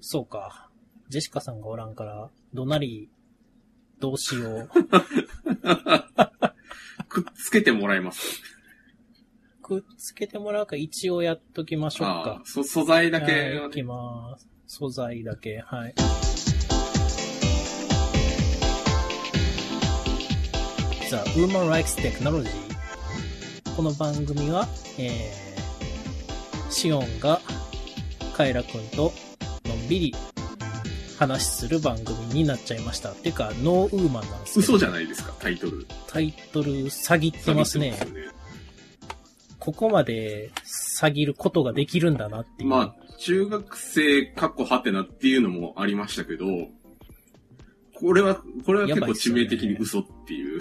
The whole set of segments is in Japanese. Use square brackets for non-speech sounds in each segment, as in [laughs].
そうか。ジェシカさんがおらんから、どなり、どうしよう。[laughs] くっつけてもらえますくっつけてもらうか、一応やっときましょうか。そ、素材だけはい、はいきます。素材だけ、はい。The Woman Likes Technology。この番組は、えー、シオンがカエラくんとびり話する番組になっちゃいました。てか、ノーウーマンなんですけど嘘じゃないですか、タイトル。タイトル、詐欺ってますね。すよここまで詐欺ることができるんだなっていう。まあ、中学生かっこはてなっていうのもありましたけど、これは、これは結構致命的に嘘っていう。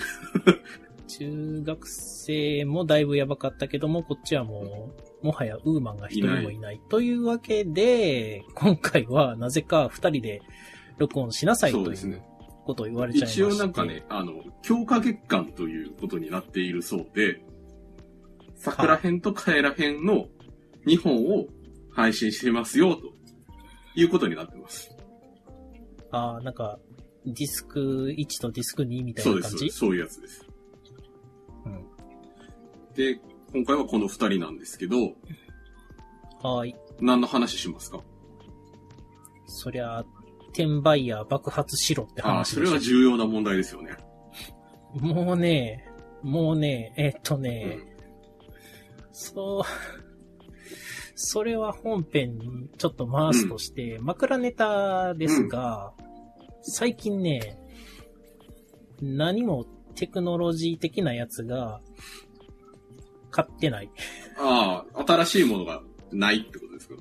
中学生もだいぶやばかったけども、こっちはもう、もはやウーマンが一人もいない。というわけで、今回はなぜか二人で録音しなさいという。ことを言われちゃいまして。一応なんかね、あの、強化月間ということになっているそうで、桜編とカエラ編の2本を配信してますよ、ということになってます。ああ、なんか、ディスク1とディスク2みたいそうですな感じ。そういうやつです。うん。で、今回はこの2人なんですけど、はーい。何の話しますか？そりゃ、転売ヤー爆発しろってああ、話それは重要な問題ですよね。もうね、もうね、えっとうね、ん。そう、それは本編にちょっと回すとして、枕ネタですが、最近ね、何もテクノロジー的なやつが買ってない。ああ、新しいものがないってことですか？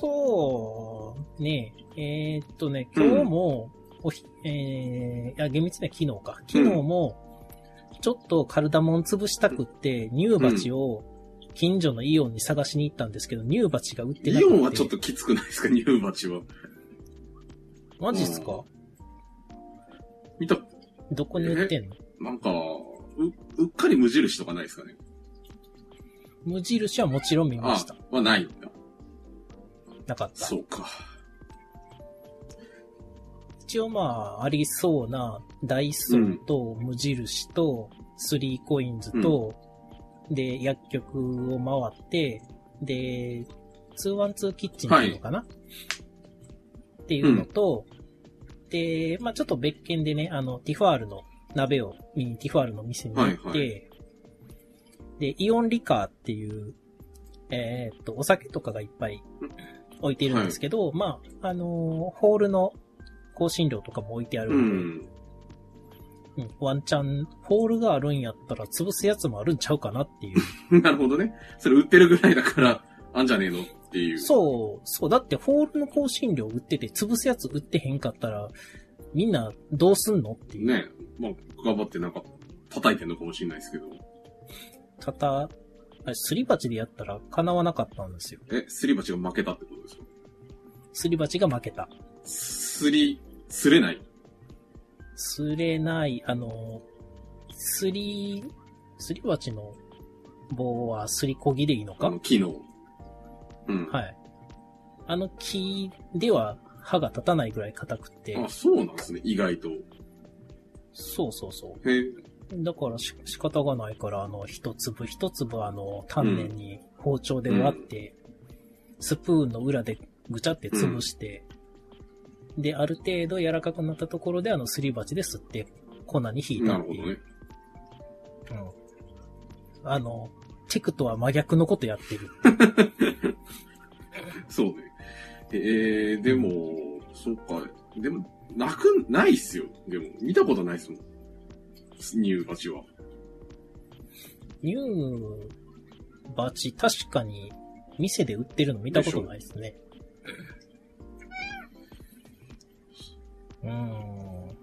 そう、ね、えーっとね、今日も、おひ、えー、いや、厳密には昨日か。昨日も、ちょっとカルダモン潰したくって、乳鉢を近所のイオンに探しに行ったんですけど、乳鉢が売ってなくて。イオンはちょっときつくないですか？乳鉢は。マジっすか？見た、どこに売ってんの？なんか、う、うっかり無印とかないですかね？無印はもちろん見まあした。はないんだ。なかった。そうか。一応まあ、ありそうな、ダイソーと無印と、スリーコインズと、で、薬局を回って、で、212キッチンっていうのかな、っていうのと、で、まあちょっと別件でね、あの、ティファールの鍋を見にティファールの店に行って、はいはで、イオンリカーっていう、えーっと、お酒とかがいっぱい置いてるんですけど、まあ、あのーホールの香辛料とかも置いてあるうんで、ん。うんワンチャン、ホールがあるんやったら潰すやつもあるんちゃうかなっていう。[laughs] なるほどね。それ売ってるぐらいだから、あんじゃねえのっていう。そう、そう、だってホールの香辛料売ってて潰すやつ売ってへんかったら、みんなどうすんのっていう。ねまあ、頑張ってなんか、叩いてんのかもしれないですけど。たた、あれすり鉢でやったら叶わなかったんですよ。え、すり鉢が負けたってことですか？すり鉢が負けた。すり、すれない？すれない、あの、すり、すり鉢の棒はすりこぎでいいのか？あの、機能。うん。はい。あの木では刃が立たないぐらい硬くて、あ、そうなんですね、意外と。そうそうそう。へえ。だからし仕方がないから、あの、一粒一粒あの、丹念に包丁で割って、スプーンの裏でぐちゃって潰して、で、ある程度柔らかくなったところで、あの、すり鉢で吸って粉に引いたっていう。なるほどね。うん。あの、テクとは真逆のことやってる。[laughs] そうね。えー、でも、そうか。でも、なく、ないっすよ。でも、見たことないっすもん。乳鉢は。乳鉢、確かに、店で売ってるの見たことないですね。うーん。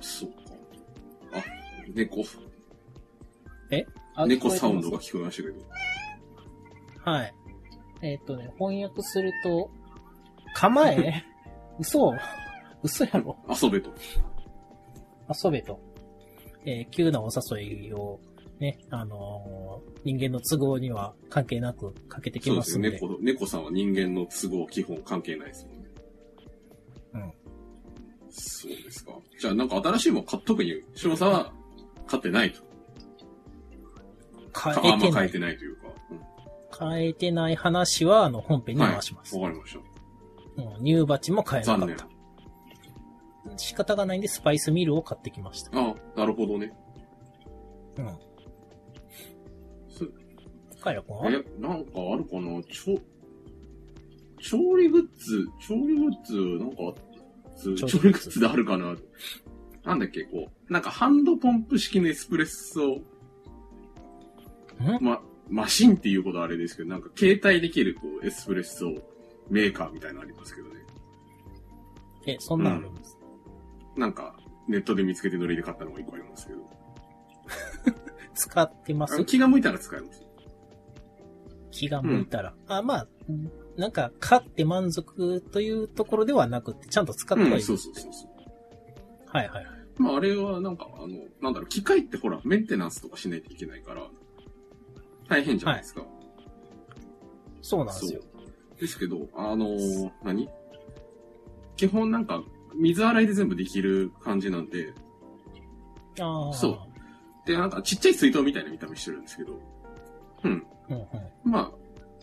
そうか。あ、猫。あ猫サウンドが聞聞こえましたけど。はい。えっ、とね、翻訳すると、構え？嘘嘘やろ遊べと。遊べと。えー急なお誘いをね、あのー人間の都合には関係なくかけてきそうですよ。ますんで。猫、猫さんは人間の都合基本関係ないですもんね。うん。そうですか。じゃあなんか新しいもん買っとくに、しもさんは買ってないと。変かあんま変ええてない。てないというか。変えてない話は、あの、本編に回します。わかりました。うん、乳鉢も変えなかった。。仕方がないんで、スパイスミルを買ってきました。あなるほどね。うん。そカイラ君は？え、なんかあるかな？調、調理グッズ、調理グッズ、なんか調調理グッズ理グッズであるかな？なんだっけ、こう、なんかハンドポンプ式のエスプレッソ、ん？ま、マシンっていうことはあれですけど、なんか携帯できるこうエスプレッソメーカーみたいなのありますけどね。え、そんなんあるんです。なんか、ネットで見つけてノリで買ったのが一個ありますけど。[laughs] 使ってます？気が向いたら使えます。気が向いたら。あ、まあ、なんか、買って満足というところではなくて、ちゃんと使ってはいる。うん、そうそうそうそう。はいはいはい。まああれはなんか、あの、なんだろう、機械ってほら、メンテナンスとかしないといけないから、大変じゃないですか。そうなんですよ。ですけど、あのー何？基本なんか、水洗いで全部できる感じなんで、ああ。そうで、なんかちっちゃい水筒みたいな見た目してるんですけど、うん。まあ、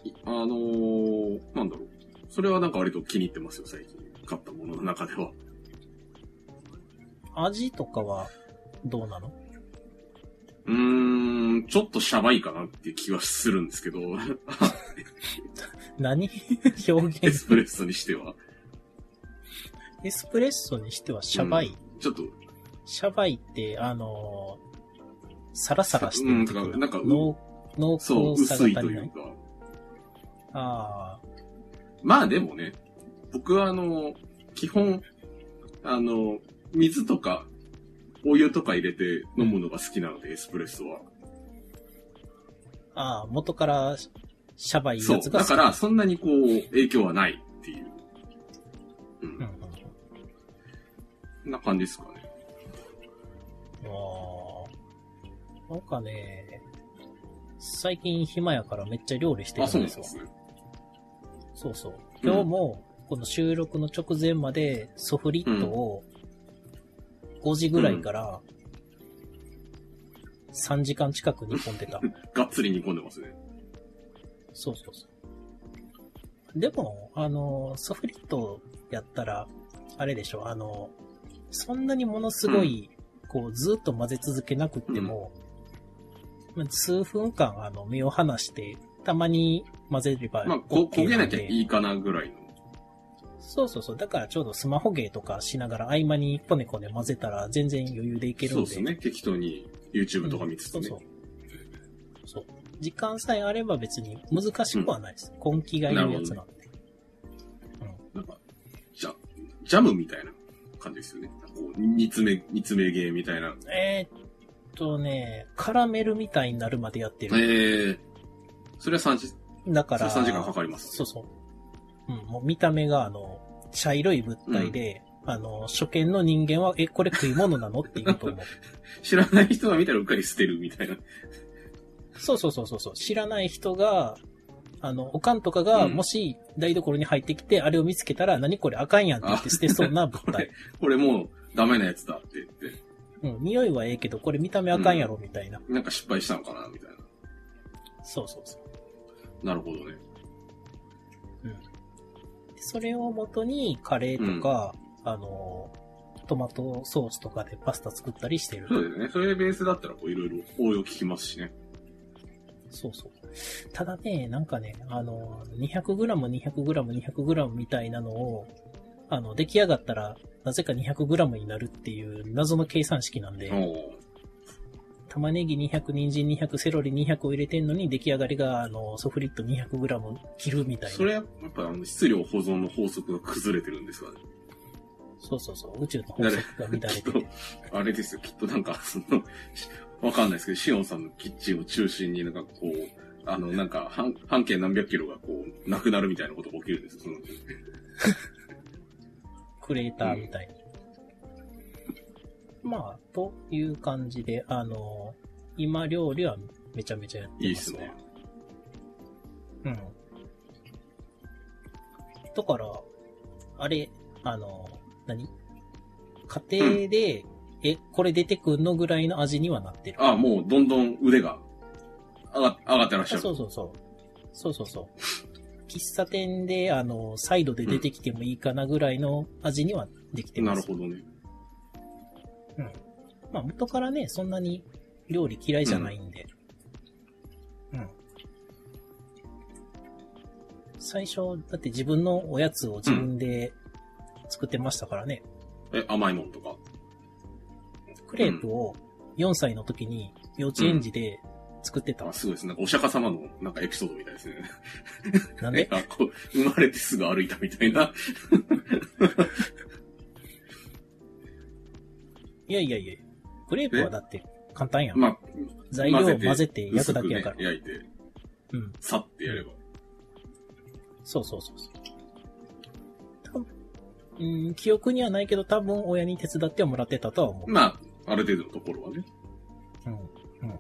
いあのーなんだろう。それはなんか割と気に入ってますよ、最近。買ったものの中では。味とかは、どうなの？うーん、ちょっとシャバいかなって気はするんですけど、[laughs] 何？[laughs] 表現？エスプレッソにしては。エスプレッソにしてはシャバい？ちょっと、シャバいって、あのーサラサラしてうんな。なんかう濃濃そう、厚さが足りない？というか。ああ。まあでもね、僕はあの、基本、あの、水とか、お湯とか入れて飲むのが好きなので、エスプレッソは。ああ、元からシャバいそう。やつが。だから、そんなにこう、影響はないっていう。うん。な感じですかね。ああ。なんかね、最近暇やからめっちゃ料理してるあ、そうんですよ。なんですね。そうそう。今日も、この収録の直前までソフリットを5時ぐらいから3時間近く煮込んでた。[laughs] がっつり煮込んでますね。そうそうそう。でも、あの、ソフリットやったら、あれでしょ、あの、そんなにものすごい、こう、ずっと混ぜ続けなくっても、まあ数分間、あの、目を離して、たまに混ぜれば OK まあ、こ焦げなきゃいいかなぐらいの。そうそうそう。だからちょうどスマホゲーとかしながら合間にコネコネ混ぜたら全然余裕でいけるんで。そうですね。適当に YouTube とか見つつね。うんそうそう。そう。時間さえあれば別に難しくはないです。根気がいいやつなんで。なんか、じゃ、ジャムみたいな感じですよね。こう煮詰め、煮詰めゲーみたいな。えーっとね、カラメルみたいになるまでやってえる。えそれは3時、だから、それ3時間かかりますそうそう。うん、もう見た目があの、茶色い物体で、あの、初見の人間は、え、これ食い物なの？って言うと思う。[laughs] 知らない人が見たらうっかり捨てるみたいな。そうそうそうそうそう。知らない人が、あの、おかんとかが、うんもし台所に入ってきて、あれを見つけたら、何これあかんやんって言って捨てそうな物こ体れ。[laughs] これもうダメなやつだって言って、うん、匂いはええけど、これ見た目あかんやろ、みたいな。なんか失敗したのかなみたいな。そうそうそう。なるほどね。うん。でそれを元に、カレーとか、あの、トマトソースとかでパスタ作ったりしてる。そうですね。それでベースだったらこういろいろ応用聞きますしね。そうそう。ただね、なんかね、あの、200g、200g、200g みたいなのを、あの、出来上がったら、なぜか 200g になるっていう謎の計算式なんで、玉ねぎ200、人参200、セロリ200を入れてんのに出来上がりが、あの、ソフリット 200g 切るみたいな。それやっぱあの質量保存の法則が崩れてるんですかね。そうそうそう。宇宙の法則が乱れてて。と、あれですよ、きっとなんか、その、しわかんないですけど、シオンさんのキッチンを中心になんかこう、あの、なんか半、半径何百キロがこう、なくなるみたいなことが起きるんですよ、その。クレーターみたいに。まあ、という感じで、あの、今料理はめちゃめちゃやってますわ。いいっすね。うん。だから、あれ、あの、何？家庭で、え、これ出てくんのぐらいの味にはなってる。あ、もうどんどん腕が上が上がってらっしゃある。そうそうそう。そうそうそう。喫茶店で、あの、サイドで出てきてもいいかなぐらいの味にはできてます。なるほどね。まあ、元からね、そんなに料理嫌いじゃないんで。うん。最初、だって自分のおやつを自分で作ってましたからね。え、甘いもんとか？クレープを4歳の時に幼稚園児で作ってた。あ、すごいです。なんかお釈迦様のなんかエピソードみたいですね。[laughs] なんで？[laughs] あ、こう、生まれてすぐ歩いたみたいな。[laughs] いやいやいや。クレープはだって簡単やん。まあ、材料を混ぜて焼くだけやから。ね、焼いて、うん。さってやれば。そうそうそうそう。うん、記憶にはないけど多分親に手伝ってはもらってたとは思う。まあ、ある程度のところはね。うん。うん。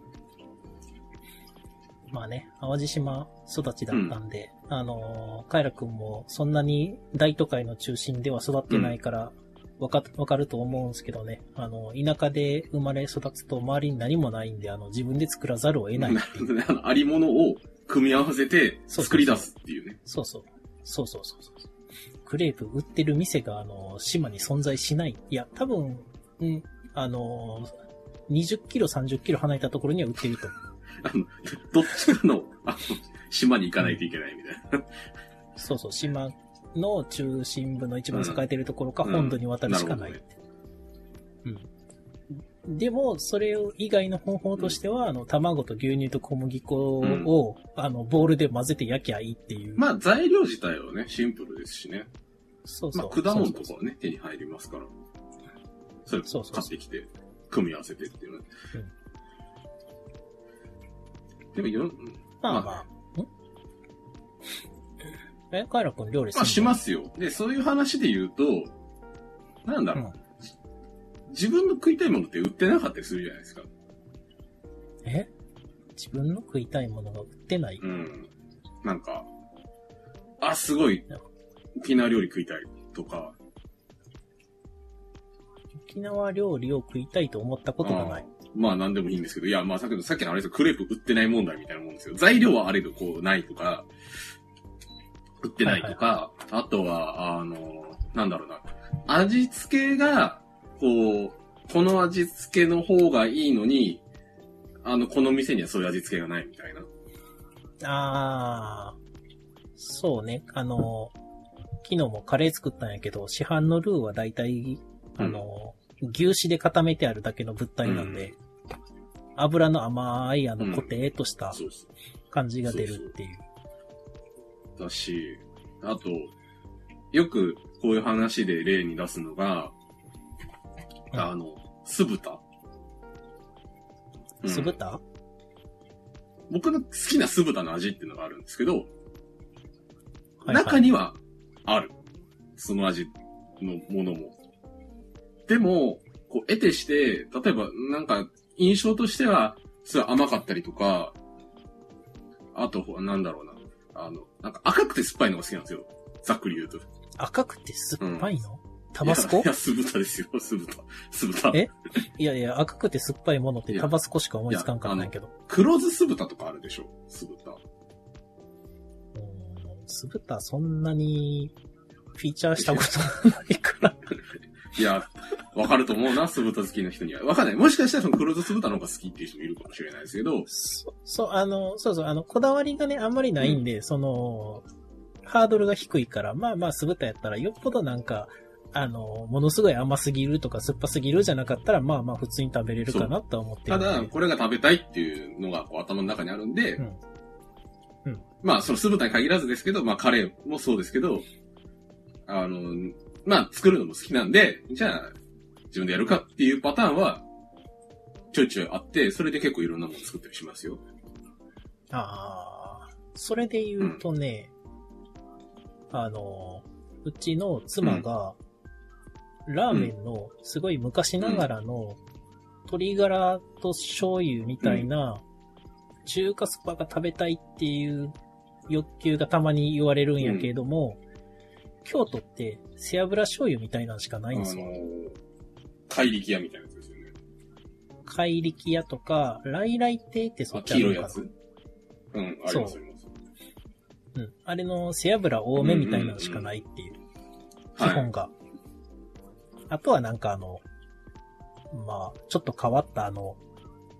まあね、淡路島育ちだったんで、あのー、カイラくんもそんなに大都会の中心では育ってないから、わか、わかると思うんですけどね。あの、田舎で生まれ育つと周りに何もないんで、あの、自分で作らざるを得ない。なるほどね。あの、ありものを組み合わせて作り出すっていうね。そうそう。そうそうそうそう。クレープ売ってる店が、あの、島に存在しない。いや、多分、うん、あの、20キロ、30キロ離れたところには売ってると。[laughs] あの、どっちかの、あの、島に行かないといけないみたいな。そうそう、島の中心部の一番栄えてるところか、うん本土に渡るしかない。なるうん。でも、それ以外の方法としては、あの、卵と牛乳と小麦粉を、あの、ボウルで混ぜて焼きゃいいっていう。まあ、材料自体はね、シンプルですしね。そうそう。まあ、果物とかはね、手に入りますから。そうそう買ってきて、組み合わせてっていうね。でもよ、まあまあ。ん [laughs] え、カイラ君料理するまあ、しますよ。で、そういう話で言うと、なんだろう、うん自分の食いたいものって売ってなかったりするじゃないですか。え？自分の食いたいものが売ってない、うん。なんか、あ、すごい、沖縄料理食いたいとか。沖縄料理を食いたいと思ったことがない。まあ、なんでもいいんですけど、いや、まあ、さっきの、さっきのあれですよクレープ売ってない問題みたいなもんですよ。材料はあれど、こう、ないとか、売ってないとか、あとは、あの、なんだろうな、味付けが、こう、この味付けの方がいいのに、あの、この店にはそういう味付けがないみたいな。あー、そうね。あの、昨日もカレー作ったんやけど、市販のルーはだいたい、あの、牛脂で固めてあるだけの物体なんで、油の甘い、あの、うんコテーっとした。感じが出るっていう。だし、あと、よくこういう話で例に出すのが、うんあの、酢豚。うん酢豚、僕の好きな酢豚の味っていうのがあるんですけど、中にはある。その味のものも。でも、こう、得てして、例えば、なんか、印象としては、すごい甘かったりとか、あと、なんだろうな。あの、なんか赤くて酸っぱいのが好きなんですよ。ざっくり言うと。赤くて酸っぱいの、タバスコ？いや、いや酢豚ですよ、[laughs] 酢豚。酢豚。え？いやいや、赤くて酸っぱいものってタバスコしか思いつかんかったんやけど。黒酢酢豚とかあるでしょ、酢豚。酢豚そんなにフィーチャーしたことないから。いや、わかると思うな、酢豚好きな人には。わかんない。もしかしたらその黒酢酢豚の方が好きっていう人もいるかもしれないですけど、そ、そう、あの、そうそう、あの、こだわりがね、あんまりないんで、その、ハードルが低いから、まあまあ酢豚やったら、よっぽどなんか、あの、ものすごい甘すぎるとか酸っぱすぎるじゃなかったら、まあまあ普通に食べれるかなとは思って。ただ、これが食べたいっていうのがこう頭の中にあるんで、うんうんまあ、その酢豚に限らずですけど、まあ、カレーもそうですけど、あの、まあ、作るのも好きなんで、じゃあ、自分でやるかっていうパターンは、ちょいちょいあって、それで結構いろんなもの作ったりしますよ。ああ、それで言うとね、あの、うちの妻が、ラーメンのすごい昔ながらの鶏ガラと醤油みたいな、中華そばが食べたいっていう欲求がたまに言われるんやけれども、京都って背脂醤油みたいなのしかないんですよ。怪力屋みたいなやつですよね。怪力屋とか、来来亭ってそあ、っちあ黄色いやつうん、あります、そうあります。うん。あれの背脂多めみたいなのしかないっていう、基はい。本が。あとはなんかあの、まあ、ちょっと変わったあの、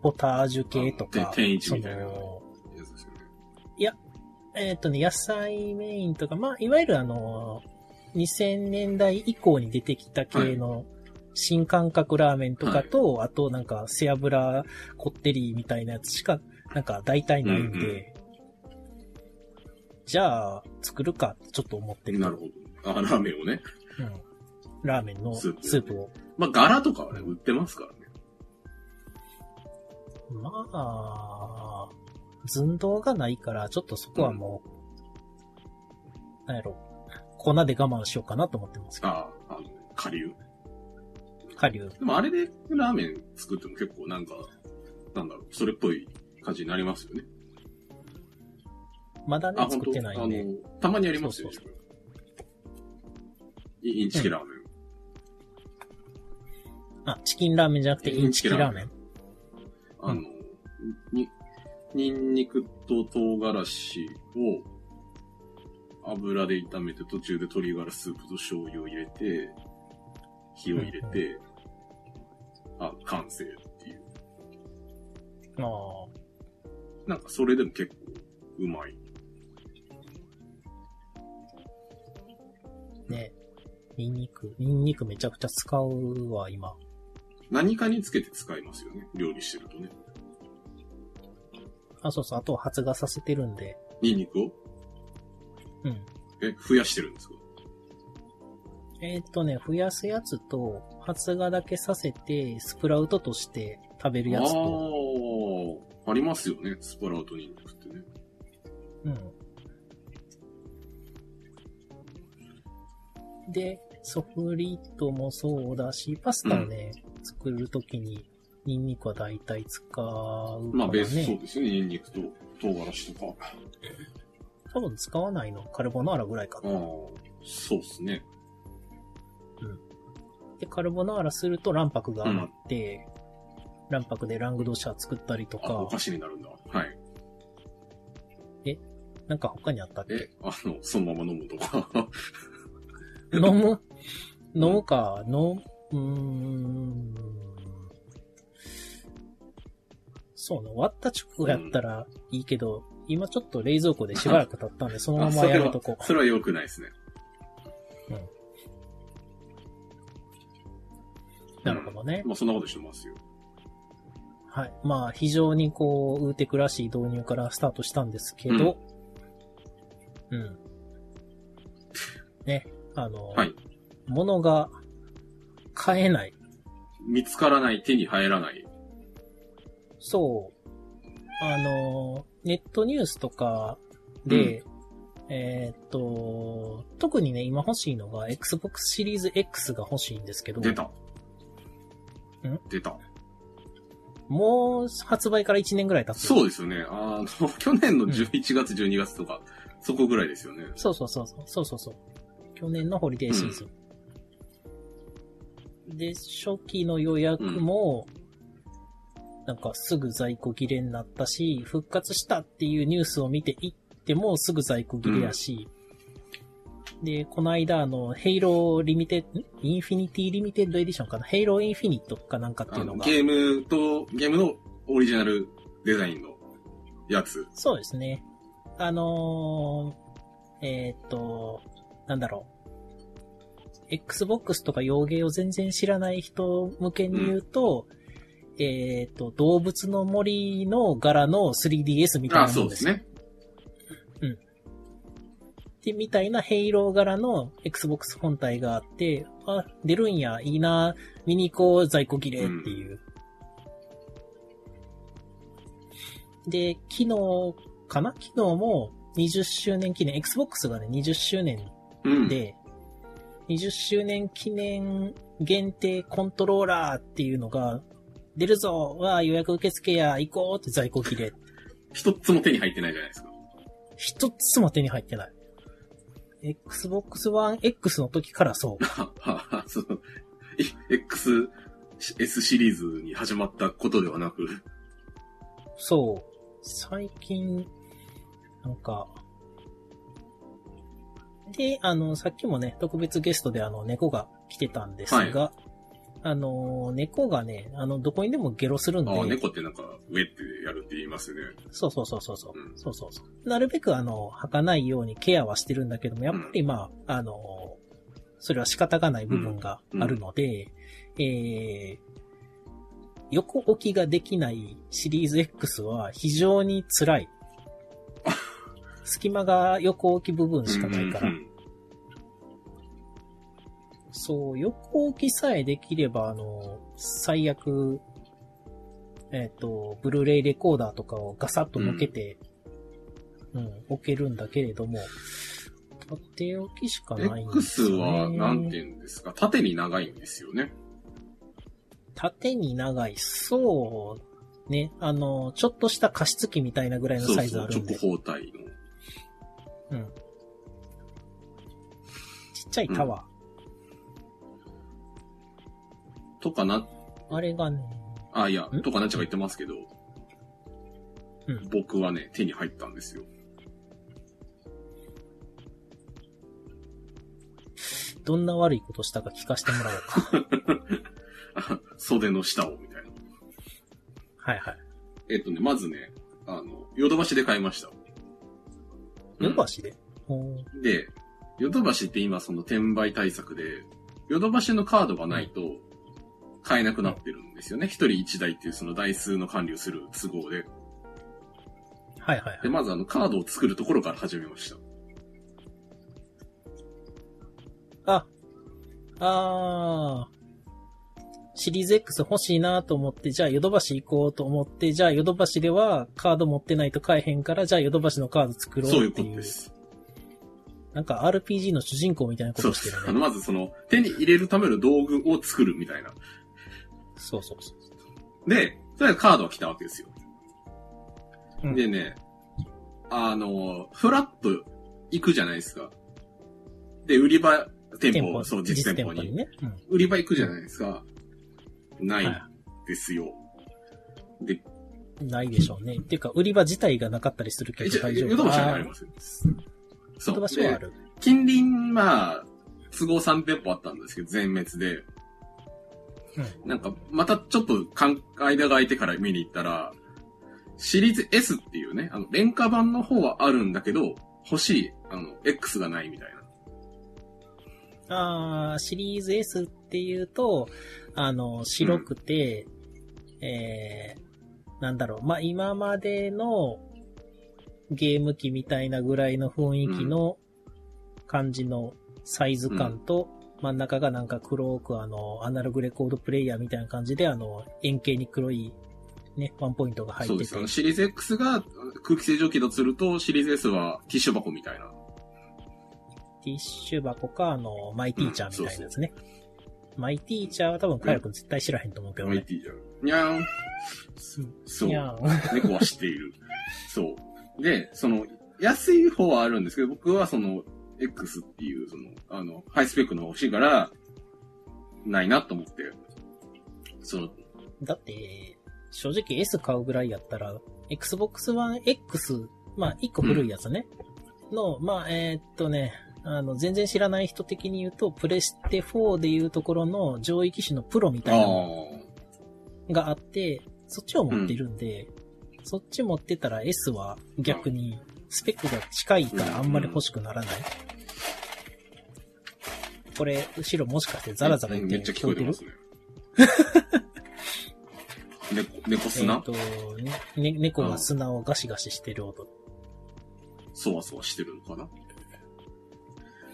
ポタージュ系とか、あ天一そみたいなの、やつですよね。えっ、とね、野菜メインとか、まあ、いわゆるあの、2000年代以降に出てきた系の新感覚ラーメンとかと、あとなんか背脂こってりみたいなやつしか、なんか大体ないんで、うんうんじゃあ、作るかちょっと思ってる。なるほど。あ、ラーメンをね。うん。ラーメンのススープープを。まあ、柄とかはね、売ってますからね。まあ、寸胴がないから、ちょっとそこはもう、なんやろ、粉で我慢しようかなと思ってますけど、ああ、あの、でもあれでラーメン作っても結構なんか、なんだろう、それっぽい感じになりますよね。まだね作ってないんで。の、たまにありますよ。そうインチキラーメン。あ、チキンラーメンじゃなくてインチキラーメン。あの、に、ニンニクと唐辛子を油で炒めて途中で鶏ガラスープと醤油を入れて、火を入れて、あ、完成っていう。あなんかそれでも結構うまい。あ、ね。ニンニク、ニンニクめちゃくちゃ使うわ、今。何かにつけて使いますよね。料理してるとね。あ、そうそう、あとは発芽させてるんで。ニンニクを？うん。え、増やしてるんですか？えーっとね、増やすやつと、発芽だけさせて、スプラウトとして食べるやつと、ああ、ありますよね。スプラウトニンニクってね。うん。で、ソフリットもそうだし、パスタをね、作るときに、ニンニクは大体使うからね。まあベースそうですよね。ニンニクと唐辛子とか。多分使わないの、カルボナーラぐらいかな。そうっすね。で、カルボナーラすると卵白が余って、卵白でラングドシャ作ったりとあ、おか、菓子になるんだ。はい。なんか他にあったっえけ、あの、そのまま飲むとか。飲む？[laughs] 飲むか、飲む、うーん。そうね、割った直後やったらいいけど、今ちょっと冷蔵庫でしばらく経ったんで、[laughs] そのままやるとこ。それは良くないですね。なるほどね。まあそんなことしてますよ。はい。まあ、非常にこう、ウーテクらしい導入からスタートしたんですけど、うん。ね、あの、はい。物が買えない。見つからない、手に入らない。そう。あの、ネットニュースとかで、えーっと、特にね、今欲しいのが Xbox シリーズ X が欲しいんですけど、出た。出た。もう発売から1年ぐらい経つ。そうですよね。あの、[laughs] 去年の11月、12月とか、そこぐらいですよね。そうそうそうそう。そうそうそう。去年のホリデーシーズン。で、初期の予約も、なんかすぐ在庫切れになったし、復活したっていうニュースを見ていってもすぐ在庫切れやし、で、この間あの、ヘイローリミテッド、インフィニティリミテッドエディションかな？ Halo Infinite かなんかっていうのが。ゲームと、ゲームのオリジナルデザインのやつ。そうですね。あのー、えーっと、なんだろう。Xbox とか洋ゲーを全然知らない人向けに言うと、えーっと、どうぶつの森の柄の 3DS みたいあ、なもんですよ。そうですね。で、みたいなヘイロー柄の Xbox 本体があって、あ、出るんや、いいな、見に行こう、在庫切れっていう。で、昨日かな？昨日も20周年記念、Xbox がね、20周年うん。で、20周年記念限定コントローラーっていうのが出るぞわあ予約受付や行こうって在庫切れ。一つも手に入ってないじゃないですか。一つも手に入ってない。Xbox One X の時からそう。は [laughs] はその、い XS シリーズに始まったことではなく、そう。最近、なんか、で、あの、さっきもね、特別ゲストであの、猫が来てたんですが、あの、猫がね、あの、どこにでもゲロするんで、ああ、猫ってなんか、上ってやるって言いますよね。そうそうそうそうそう、うんそうそうそう。なるべくあの、吐かないようにケアはしてるんだけども、やっぱりまあ、あの、それは仕方がない部分があるので、えー、横置きができないシリーズ X は非常に辛い。[laughs] 隙間が横置き部分しかないから。うんうんそう、横置きさえできれば、あの、最悪、えっ、と、ブルーレイレコーダーとかをガサッと乗けて、うん、置けるんだけれども、縦置きしかないんです X よ、ね。は、なんて言うんですか、縦に長いんですよね。縦に長い。そう、ね。あの、ちょっとした加湿器みたいなぐらいのサイズそうそう、あるんで。直方体の。うん。ちっちゃいタワとかな、ー。あれがね、あ、いやん、とかなっちゃんが言ってますけど、うん僕はね、手に入ったんですよ。どんな悪いことしたか聞かせてもらおうか。[laughs] 袖の下を、みたいな。はいはい。えっとね、まずね、あの、ヨドバシで買いました。うんヨドバシで、ほうで、ヨドバシって今その転売対策で、ヨドバシのカードがないと買えなくなってるんですよね。一人一台っていうその台数の管理をする都合で。はいはいはいで、。まずあのカードを作るところから始めました。あ、あー。シリーズ X 欲しいなと思って、じゃあヨドバシ行こうと思って、じゃあヨドバシではカード持ってないと買えへんから、じゃあヨドバシのカード作ろそういううこっていう。とです。なんか RPG の主人公みたいなこそうとしてあの、るね。まずその、手に入れるための道具を作るみたいな。そうそうそう。で、とりあえずカードが来たわけですよ。うんでね、あの、フラッと行くじゃないですか。で、売り場、店舗、そう、実店舗に。ね。うん。売り場行くじゃないですか。ないですよ。で、い。ないでしょうね。っていうか、売り場自体がなかったりするけど大丈夫ヨドバシにありますよ。そヨドう。で、バシはある。近隣、まあ、都合3店舗あったんですけど、全滅で、うん。なんか、またちょっと間が空いてから見に行ったら、シリーズ S っていうね、あの、廉価版の方はあるんだけど、欲しい、あの、X がないみたいな。あー、シリーズ S っていうと、あの、白くて、えー、なんだろう、まあ、今までのゲーム機みたいなぐらいの雰囲気の感じのサイズ感と、真ん中がなんか黒くあの、アナログレコードプレイヤーみたいな感じで、あの、円形に黒い、ね、ワンポイントが入っててそうです。あの、。シリーズ X が空気清浄機とすると、シリーズ S はティッシュ箱みたいな。ティッシュ箱か、あの、マイティーチャーみたいなやつね。マイティーチャーは多分、カヤ君絶対知らへんと思うけどね。IT じゃん。にゃーん。そうい。やー猫は知っている。そう。で、その、安い方はあるんですけど、僕はその、X っていう、その、あの、ハイスペックの欲しいから、ないなと思って、その、だって、正直 S 買うぐらいやったら、Xbox One X、まあ、一個古いやつね。の、まあ、えーっとね、あの、全然知らない人的に言うと、プレステ4でいうところの上位機種のプロみたいなのあがあって、そっちを持ってるんで、そっち持ってたら S は逆にスペックが近いからあんまり欲しくならない。これ、後ろもしかしてザラザラ言ってる？めっちゃ聞こえてますね。猫、猫え砂、っと、ね、ね猫が砂をガシガシしてる音。そわそわしてるのかな？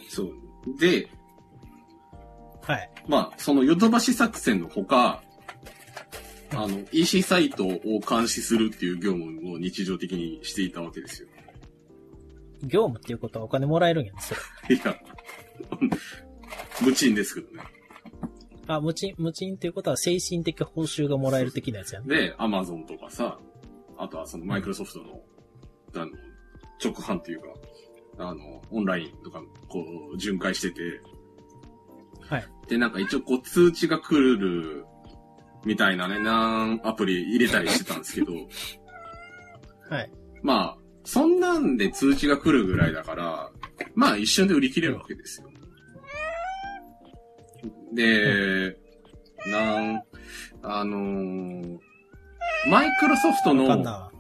そう。で、はい。まあ、そのヨドバシ作戦のほか、あの、EC サイトを監視するっていう業務を日常的にしていたわけですよ。業務っていうことはお金もらえるんやん、それ。いや、無賃ですけどね。あ、無賃、無賃っていうことは精神的報酬がもらえる的なやつやね。で、アマゾンとかさ、あとはそのマイクロソフトの、あの、直販っていうか、あの、オンラインとか、こう、巡回してて、はい。で、なんか一応こう通知が来る、みたいなね、なんアプリ入れたりしてたんですけど、[laughs] はい。まあ、そんなんで通知が来るぐらいだから、まあ一瞬で売り切れるわけですよ。で、なん、あのーマイクロソフトの。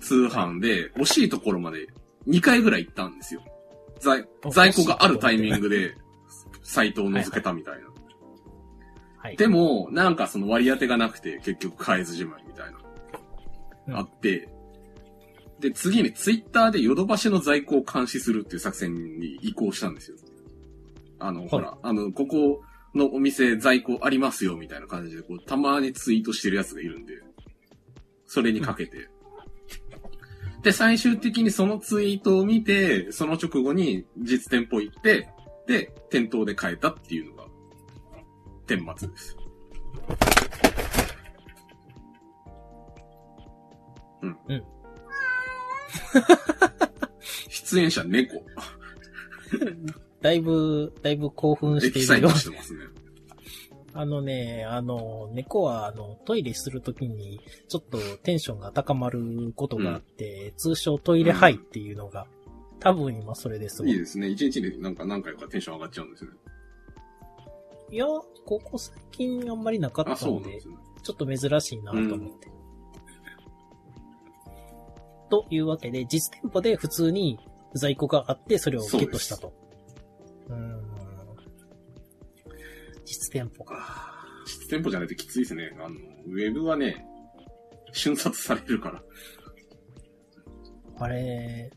通販で惜しいところまで2回ぐらい行ったんですよ。在お在庫があるタイミングでサイトを覗けたみたいな。はい。でも、なんかその割り当てがなくて結局買えずじまいみたいな。うんあって、で、次にツイッターでヨドバシの在庫を監視するっていう作戦に移行したんですよ。あの、ほら、あの、ここのお店在庫ありますよみたいな感じで、こう、たまにツイートしてるやつがいるんで、それにかけて。で、最終的にそのツイートを見て、その直後に実店舗行って、で、店頭で買えたっていうのが、天末です。うん。うん。[laughs] 出演者猫。[laughs] だいぶ、だいぶ興奮エしているよ。してますね。あのね、あの、猫は、あの、トイレするときに、ちょっとテンションが高まることがあって、通称トイレハイっていうのが、多分今それですわいいですね。一日でなんか何回かテンション上がっちゃうんですよね。いや、ここ最近あんまりなかっあ、たんです、よね。ちょっと珍しいなと思って。というわけで、実店舗で普通に在庫があって、それをゲットしたと。実店舗か。実店舗じゃないときついですね。あの、ウェブはね、瞬殺されるから。あれ、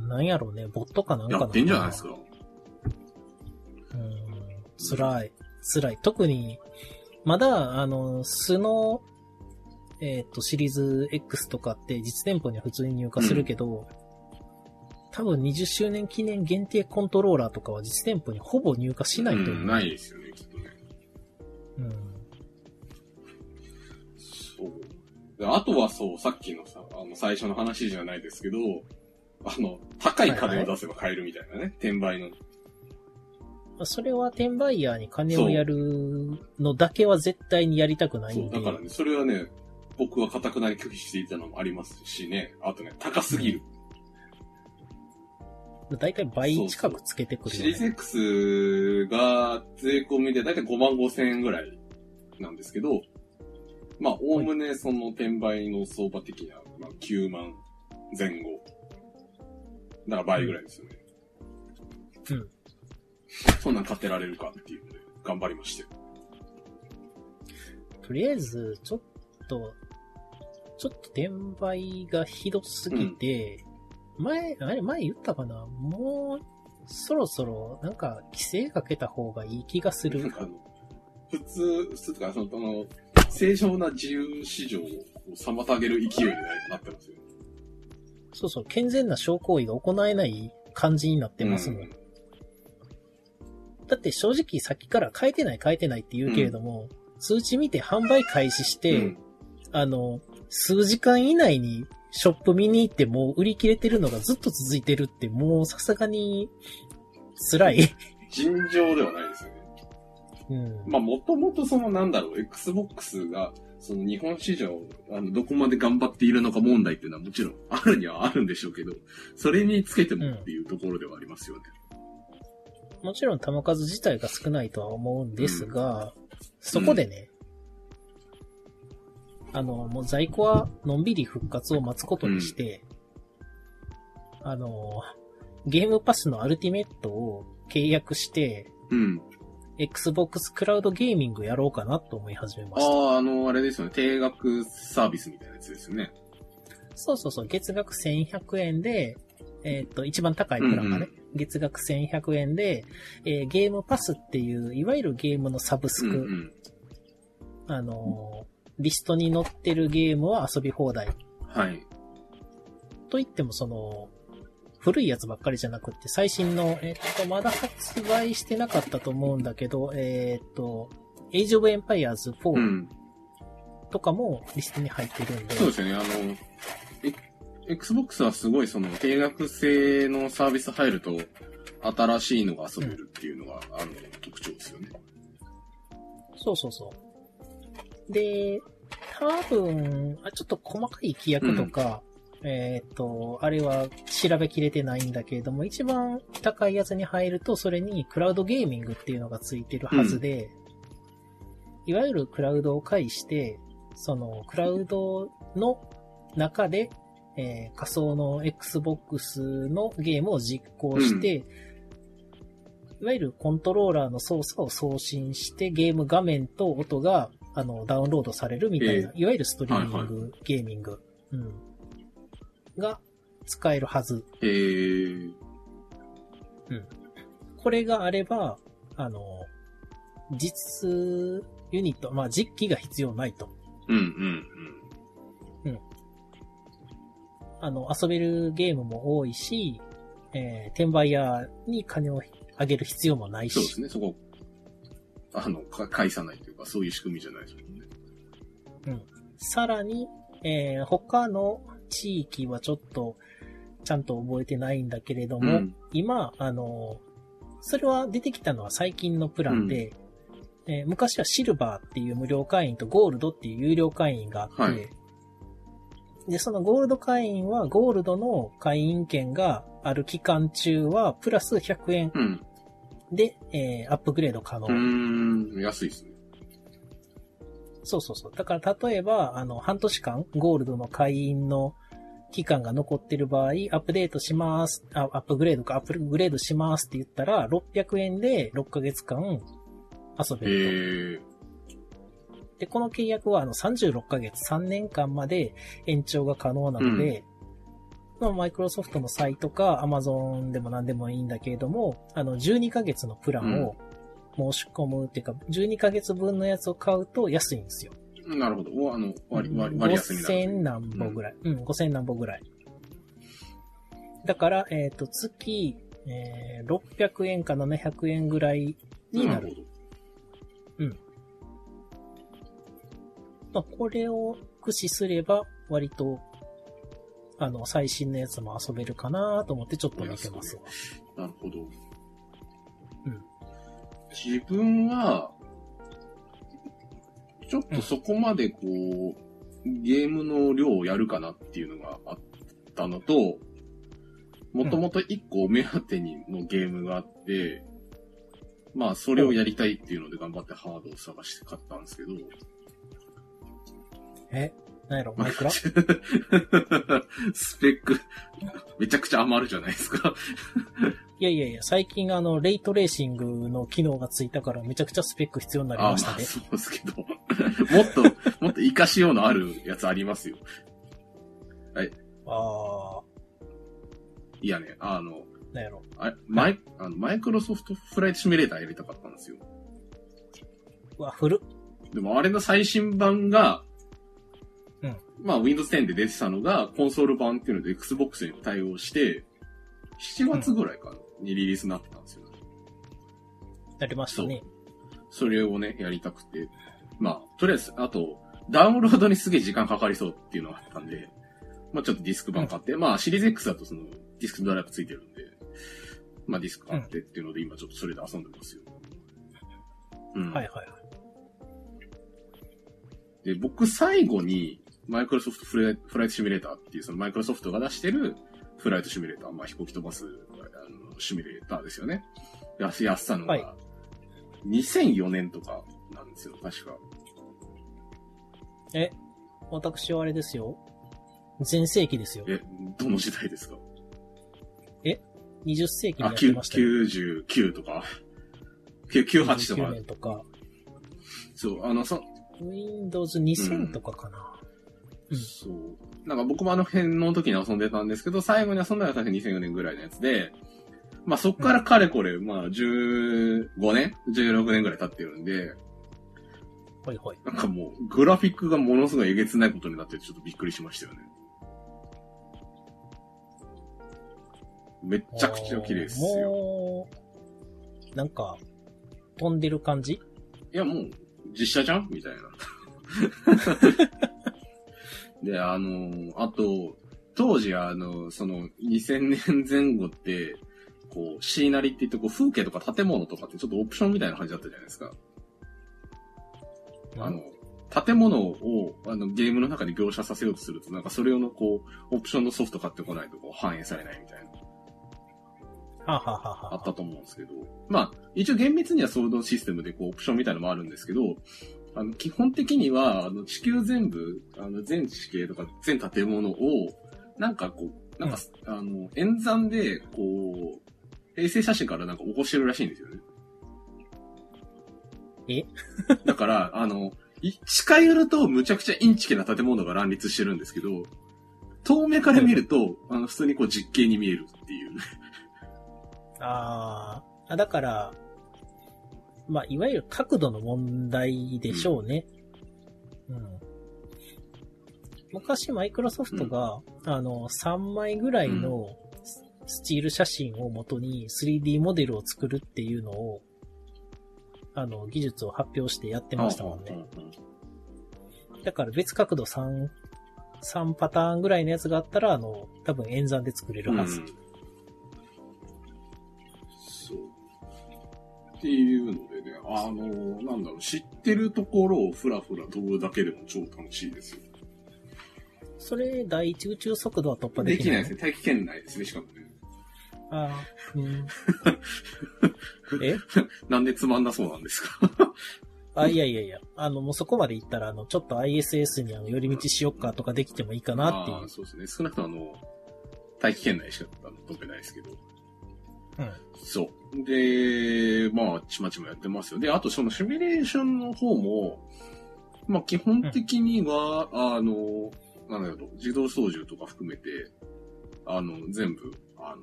なんやろうね、ボットかなんかなのかやってんじゃないですか。うん。辛い。辛い。特に、まだ、あの、素の、えっ、と、シリーズ X とかって実店舗には普通に入荷するけど、多分20周年記念限定コントローラーとかは実店舗にほぼ入荷しないと思う。うん、ないですよね、きっとね。うんそう。であとはそう、さっきのさ、あの、最初の話じゃないですけど、あの、高い金を出せば買えるみたいなね、転売の。それは転売ヤーに金をやるのだけは絶対にやりたくないそう、んで。だからね、それはね、僕は固くなり拒否していたのもありますしね、あとね、高すぎる。だいたい倍近くつけてくるシリーズ。X が税込みでだいたい5万5千円ぐらいなんですけど、まあ、おおむねその転売の相場的には、まあ、9万前後。だから倍ぐらいですよね。うん。[laughs] そんなん買ってられるかっていうので、頑張りまして。とりあえず、ちょっと、ちょっと転売がひどすぎて、前、あれ、前言ったかな？もう、そろそろ、なんか、規制かけた方がいい気がする。[laughs] 普通、普通とか、その、あの、正常な自由市場を妨げる勢いになってますよね。そうそう、健全な商行為が行えない感じになってますもん。うん。だって正直さっきから変えてない変えてないって言うけれども、通知見て販売開始して、うん。あの、数時間以内にショップ見に行ってもう売り切れてるのがずっと続いてるってもうさすがに辛い。尋常ではないですよね。うん。まあ、もともとそのなんだろう、Xbox が、その日本市場、あの、どこまで頑張っているのか問題っていうのはもちろんあるにはあるんでしょうけど、それにつけてもっていうところではありますよね。もちろん弾数自体が少ないとは思うんですが、そこでね、あの、もう在庫はのんびり復活を待つことにして、あの、ゲームパスのアルティメットを契約して、うん。Xbox クラウドゲーミングやろうかなと思い始めました。ああ、あの、あれですよね。定額サービスみたいなやつですよね。そうそうそう、月額1100円で、えっ、と、一番高いプランがね、月額1100円で、えーゲームパスっていう、いわゆるゲームのサブスク、うんうん。あのーリストに載ってるゲームは遊び放題。はい。と言ってもその、古いやつばっかりじゃなくって、最新の、えっと、まだ発売してなかったと思うんだけど、えっと、Age of Empires う4ん。とかもリストに入ってるんで、そうですよね。あの、え Xbox はすごいその定額制のサービス入ると、新しいのが遊べるっていうのが、あの、特徴ですよね。そうそうそう。で、多分、あちょっと細かい規約とか、えっ、と、あれは調べきれてないんだけれども、一番高いやつに入ると、それにクラウドゲーミングっていうのがついてるはずで、いわゆるクラウドを介して、そのクラウドの中で、えー仮想の Xbox のゲームを実行して、いわゆるコントローラーの操作を送信して、ゲーム画面と音が、あの、ダウンロードされるみたいな、えいわゆるストリーミング、はいゲーミング、うん。が使えるはず。へー。これがあれば、あの、実ユニット、まあ実機が必要ないと。うんうんあの、遊べるゲームも多いし、えー転売屋に金をあげる必要もないし。そうですね、そこ、あの、か返さないというか、そういう仕組みじゃないですもんね。さらに、えー他の地域はちょっと、ちゃんと覚えてないんだけれども、うん今、あの、それは出てきたのは最近のプランで、えー昔はシルバーっていう無料会員とゴールドっていう有料会員があって、はいで、そのゴールド会員はゴールドの会員権がある期間中はプラス100円うん。で、えーアップグレード可能。うーん、安いですね。そうそうそう。だから例えば、あの、半年間ゴールドの会員の期間が残ってる場合、アップデートします、あアップグレードか、アップグレードしますって言ったら、600円で6ヶ月間遊べへると。ー。で、この契約はあの36ヶ月、3年間まで延長が可能なので、まあマイクロソフトのサイトか、アマゾンでも何でもいいんだけれども、あの、12ヶ月のプランを申し込むっていうか、12ヶ月分のやつを買うと安いんですよ。なるほど。おあの、割り、割り、割り安になる。5000何歩ぐらい。うん、5000何歩ぐらい。だから、えっ、と、月、えー600円か700円ぐらいになる。ほど。まあ、これを駆使すれば、割と、あの、最新のやつも遊べるかなと思ってちょっと見てますわ。なるほど。うん自分は、ちょっとそこまでこう、ゲームの量をやるかなっていうのがあったのと、もともと一個お目当てにのゲームがあって、まあそれをやりたいっていうので頑張ってハードを探して買ったんですけど、えなんやろマイクラ？[laughs] スペック、めちゃくちゃ余るじゃないですか。いやいやいや、最近あの、レイトレーシングの機能がついたからめちゃくちゃスペック必要になりあましたね。まあそうですけど、[laughs] もっと、もっと活かしようのあるやつありますよ。あいやね、あの、ー、なんやろ。あれマイ、あの、マイクロソフトフライトシミュレーターやりたかったんですよ。うわ、古っ。でもあれの最新版が、うんまあ Windows 10で出てたのが、コンソール版っていうので Xbox に対応して、7月ぐらいかな、にリリースになってたんですよ。なりましたね。それをね、やりたくて。まあ、とりあえず、あと、ダウンロードにすげえ時間かかりそうっていうのがあったんで、まあちょっとディスク版買って、まあシリーズ X だとそのディスクドライブついてるんで、まあディスク買ってっていうので、今ちょっとそれで遊んでますよ。うん。はいはいはい。で、僕最後に、マイクロソフトフライフライトシミュレーターっていう、そのマイクロソフトが出してるフライトシミュレーター、まあ飛行機飛ばすあのシミュレーターですよね。ややってたのはいが、2004年とかなんですよ、確か。え、私はあれですよ。前世紀ですよ。え、どの時代ですか？20世紀にやあ、ってましたよ。99とか、9 98と99か、年とか、そう、あの、そ、Windows 2000とかかな。うんそう。なんか僕もあの辺の時に遊んでたんですけど、最後に遊んだのは確か2004年ぐらいのやつで、まあそっからかれこれ、まあ15年 ?16 年ぐらい経ってるんで、ほいほい。なんかもうグラフィックがものすごいえげつないことになっててちょっとびっくりしましたよね。めっちゃくちゃ綺麗ですよ。もう、なんか、飛んでる感じ？いや、もう、実写じゃん？みたいな。[laughs] で、あの、あと、当時あの、その、2000年前後って、こう、シーナリって言って、こう、風景とか建物とかってちょっとオプションみたいな感じだったじゃないですか。あの、建物を、あの、ゲームの中で描写させようとすると、なんかそれ用のこう、オプションのソフト買ってこないとこう反映されないみたいな、はあはあはあは。あったと思うんですけど、まあ、一応厳密にはソードシステムでこう、オプションみたいなのもあるんですけど、あの、基本的には、あの、地球全部、あの、全地形とか全建物を、なんかこう、なんか、あの、演算で、こう、衛星写真からなんか起こしてるらしいんですよね。え？[laughs] だから、あの、い近寄るとむちゃくちゃインチキな建物が乱立してるんですけど、遠目から見ると、あの、普通にこう実景に見えるっていう。あーあ。だから、まあ、いわゆる角度の問題でしょうね。うん。昔、マイクロソフトが、あの、3枚ぐらいのススチール写真を元に 3D モデルを作るっていうのを、あの、技術を発表してやってましたもんね。うんうんうんだから別角度3、3パターンぐらいのやつがあったら、あの、多分演算で作れるはず。うんっていうのでね、あの、なんだろう、知ってるところをふらふら飛ぶだけでも超楽しいですよ。それ、第一宇宙速度は突破できない？いできなですね。大気圏内ですね、しかもね。ああ、うん。[laughs] え？なんでつまんなそうなんですか？あ、いやいやいや。あの、もうそこまで行ったら、あの、ちょっと ISS にあの、寄り道しよっかとかできてもいいかなっていあーう。そうですね。少なくともあの、大気圏内しか飛べないですけど。うん。そう。で、まあ、ちまちまやってますよ。で、あとそのシミュレーションの方も、まあ、基本的には、あの、なんだろう、自動操縦とか含めて、あの、全部、あの、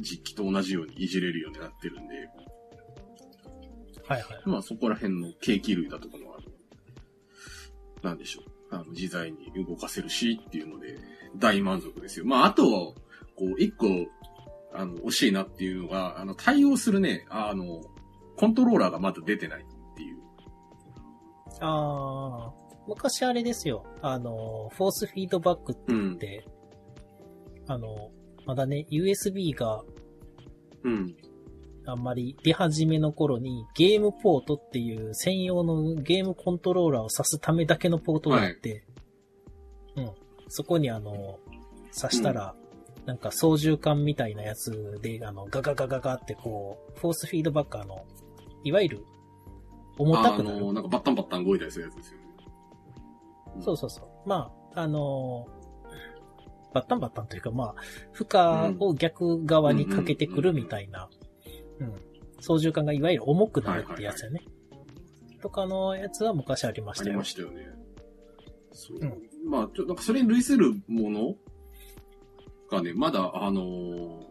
実機と同じようにいじれるようになってるんで、はいはい。まあ、そこら辺のケーキ類だとかもあの、なんでしょう。あの、自在に動かせるしっていうので、大満足ですよ。まあ、あと、こう、一個、あの、惜しいなっていうのが、あの、対応するね、あの、コントローラーがまだ出てないっていう。ああ、昔あれですよ。あの、フォースフィードバックって言って、あの、まだね、USB がうん。あんまり出始めの頃にゲームポートっていう専用のゲームコントローラーを挿すためだけのポートがあって、うん。そこにあの、挿したら、なんか操縦桿みたいなやつで、あの、ガガガガガってこう、フォースフィードバックあの、いわゆる、重たくなる。あの、なんかバッタンバッタン動いたりするやつですよね。そうそうそう。まあ、あのバッタンバッタンというか、まあ、負荷を逆側にかけてくるみたいな、うん。操縦桿がいわゆる重くなるってやつよね。とかのやつは昔ありましたよありま。したよね。そう。うんまあ、ちょなんかそれに類するものがね、まだ、あのー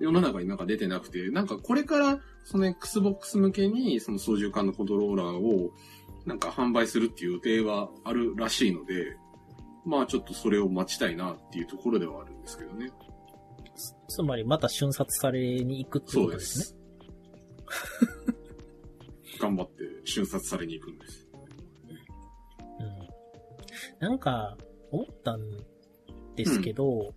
世の中になんか出てなくて、なんかこれから、その Xbox 向けに、その操縦桿のコントローラーを、なんか販売するっていう予定はあるらしいので、まあちょっとそれを待ちたいなっていうところではあるんですけどね。つつまりまた瞬殺されに行くってそうでことですね。す。頑張って瞬殺されに行くんです。うん。なんか、思ったんですけど、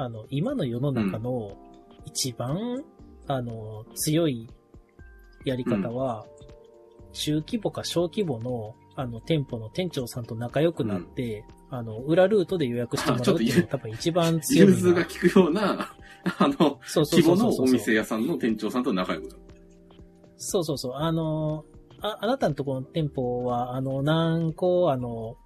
あの、今の世の中の一番、あの、強いやり方は、中規模か小規模の、あの、店舗の店長さんと仲良くなって、あの、裏ルートで予約してもらうっていうのが多分一番強いな。融通が効くような、あの、規模のお店屋さんの店長さんと仲良くなる。そうそうそう。あの、あ、あなたのところの店舗は、あの、何個、あの、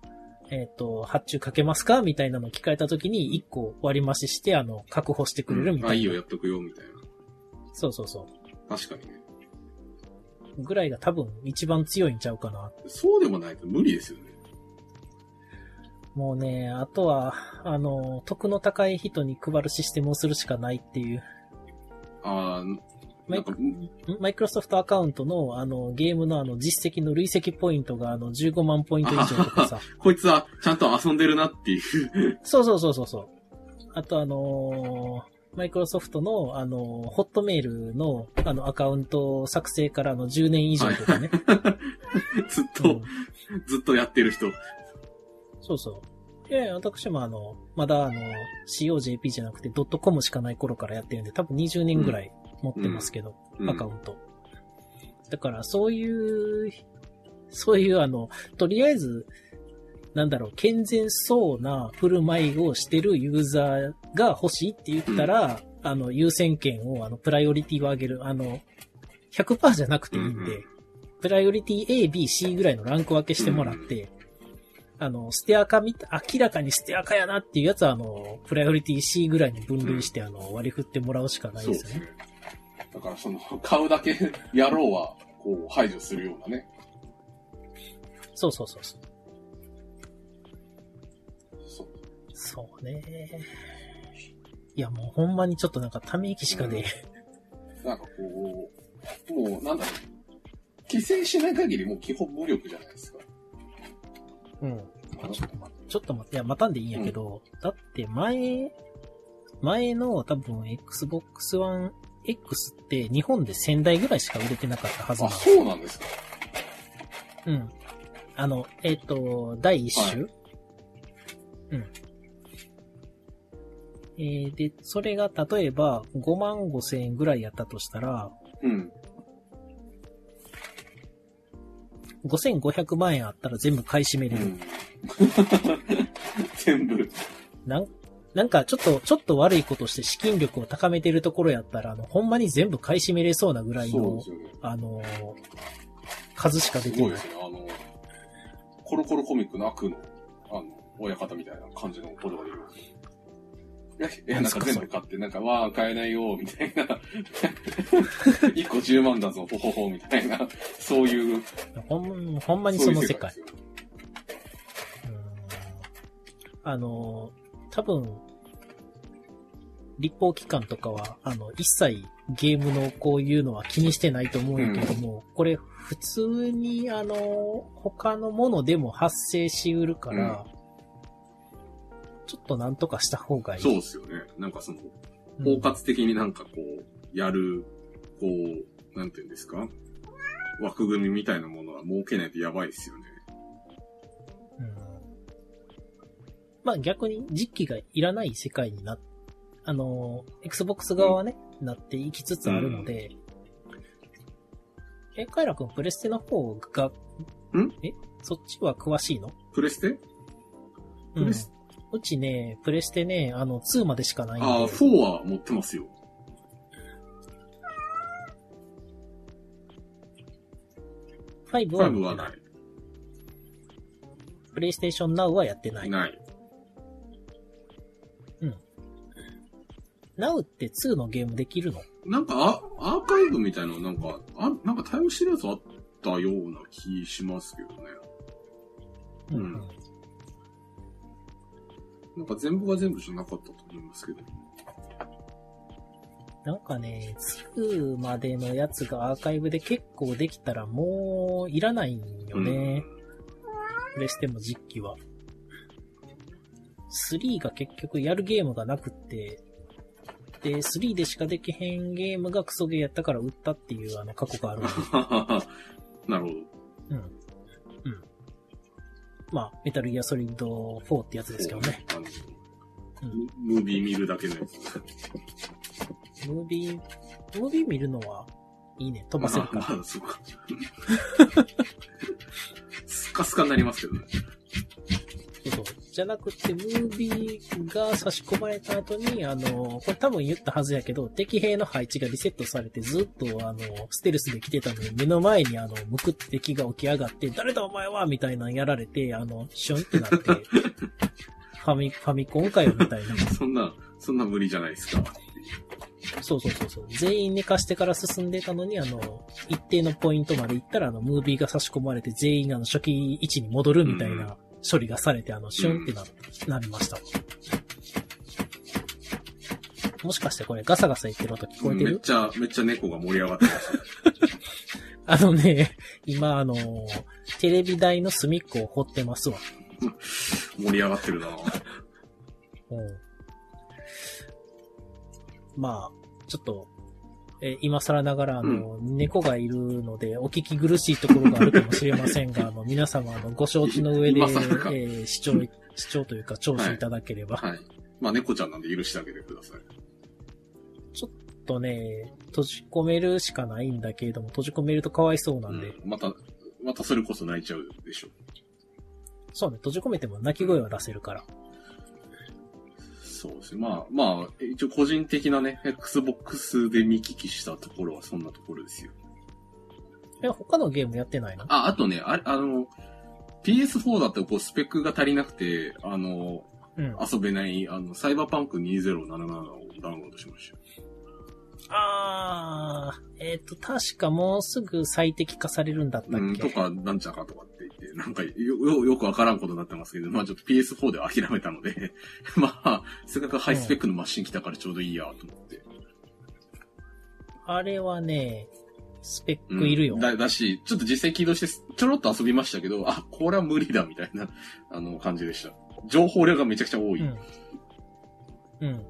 えっ、と、発注かけますか？みたいなのを聞かれたときに、1個割り増しして、あの、確保してくれるみたいな。あ、いいよ、やっとくよ、みたいな。そうそうそ確かにね。う。ぐらいが多分一番強いんちゃうかな。そうでもないと無理ですよね。もうね、あとは、あの、得の高い人に配るシステムをするしかないっていう。ああ、マイなんか、んマイクロソフトアカウントの、あの、ゲームのあの、実績の累積ポイントが、あの、15万ポイント以上とかさ。[laughs] こいつはちゃんと遊んでるなっていう。[laughs] そうそうそうそうそう。あとあのマイクロソフトの、あのホットメールの、あの、アカウント作成からの10年以上とかね。[laughs] ずっと、うんずっとやってる人。そうそう。いやいや、私もあの、まだあの、COJP じゃなくてドットコムしかない頃からやってるんで、多分20年ぐらい持ってますけど、うんアカウント。だから、そういう、そういうあの、とりあえず、なんだろう、健全そうな振る舞いをしてるユーザーが欲しいって言ったら、あの、優先権を、あの、プライオリティを上げる。あの、100%じゃなくていいんで、うんうんプライオリティ A、B、C ぐらいのランク分けしてもらって、あの、ステアカみた、明らかにステアカやなっていうやつは、あの、プライオリティ C ぐらいに分類して、あの、割り振ってもらうしかないですすね。だからその、買うだけ [laughs] やろうは、こう、排除するようなね。そうそうそうそう。そう。そうね。いや、もうほんまにちょっとなんかため息しかで、なんかこう、もう、なんだろう。規制しない限りもう基本無力じゃないですか。うん。ちょっと待って、ちょっと待って、いや、待たんでいいんやけど、だって前、前の多分 Xbox One X って日本で1000台ぐらいしか売れてなかったはずなあ、の。そうなんですか。うん。あの、えっ、と、第一種、はうん。えー、で、それが例えば5万5千円ぐらいやったとしたら、うん。5500万円あったら全部買い占めれる。うん。[laughs] 全部。なん、なんかちょっと、ちょっと悪いことして資金力を高めてるところやったら、あの、ほんまに全部買い占めれそうなぐらいのね。あのー数しか出てないすごいです。ね。あの、コロコロコミックの悪の、あの、親方みたいな感じのことが出る。いや、なんか全部買って、なんか、わあ、買えないよ、みたいな。[laughs] 1個10万だぞ、ほほほ、みたいな。そういう、ほん、ほんまにその世界。世界あのー、多分、立法機関とかは、あの、一切ゲームのこういうのは気にしてないと思うんやけども、これ普通にあの、他のものでも発生しうるから、ちょっとなんとかした方がいい。そうですよね。なんかその、うん包括的になんかこう、やる、こう、なんていうんですか？枠組みみたいなものは設けないとやばいですよね。うんまあ逆に実機がいらない世界にな、あの、Xbox 側はね、なっていきつつあるので、え、カイラ君プレステの方が、ん？え？そっちは詳しいの？プレステ？うんプレス、うちね、プレステね、あの、2までしかないんで。ああ、4は持ってますよ。5は5持ってな。はないい。プレイステーション Now はやってない。ない。Now って2のゲームできるの？なんかア、アーカイブみたいなのなんか、あ、なんか対応してるやつあったような気しますけどね。うんなんか全部が全部じゃなかったと思いますけど。なんかね、2までのやつがアーカイブで結構できたらもういらないんよね。プレステも実機は。3が結局やるゲームがなくって、で、3でしかできへんゲームがクソゲーやったから売ったっていうあの過去があるんで。[laughs] なるほど。うん。うん。まあ、メタルギアソリッド4ってやつですけどね。あの、うんムービー見るだけのやつ。ムービー、ムービー見るのはいいね。飛ばせるかあ、[laughs] まあ、そうか。[laughs] スカスカになりますけどね。そうそう。じゃなくて、ムービーが差し込まれた後に、あの、これ多分言ったはずやけど、敵兵の配置がリセットされてずっと、あの、ステルスで来てたのに、目の前にあの、むくって敵が起き上がって、誰だお前はみたいなのやられて、あの、シュンってなって、[laughs] ファミ、ファミコンかよみたいな。そんな、そんな無理じゃないですか。そうそうそうそう。全員寝かしてから進んでたのに、あの、一定のポイントまで行ったら、あの、ムービーが差し込まれて、全員あの、初期位置に戻るみたいな処理がされて、あの、シュンってな、なりました。もしかしてこれガサガサ言ってる音聞こえてる？めっちゃ、めっちゃ猫が盛り上がってました。[laughs] あのね、今あの、テレビ台の隅っこを掘ってますわ。盛り上がってるなうんまあ、ちょっと、えー今更ながら、あの、猫がいるので、お聞き苦しいところがあるかもしれませんが、[laughs] あの、皆様、あの、ご承知の上で、えー視聴、視聴というか、聴取いただければ。はい。まあ、猫ちゃんなんで許してあげてください。ちょっとね、閉じ込めるしかないんだけれども、閉じ込めるとかわいそうなんで、うんまた、またそれこそ泣いちゃうでしょ。そうね、閉じ込めても泣き声は出せるから。そうですね。まあ、まあ、一応個人的なね、Xbox で見聞きしたところはそんなところですよ。え、他のゲームやってないの？あ、あとね、ああの、PS4 だとこうスペックが足りなくて、あの、うん。遊べない、あの、サイバーパンク2077をダウンロードしました。あー、えっ、と、確かもうすぐ最適化されるんだったっうん、け、とか、なんちゃかとかなんかよ、よ、よくわからんことになってますけど、まあちょっと PS4 で諦めたので、[laughs] まあ、せっかくハイスペックのマシン来たからちょうどいいや、と思って。あれはね、スペッうんクいるよ。だ、だし、ちょっと実際起動して、ちょろっと遊びましたけど、あ、これは無理だ、みたいな、あの、感じでした。情報量がめちゃくちゃ多い。うん。うん。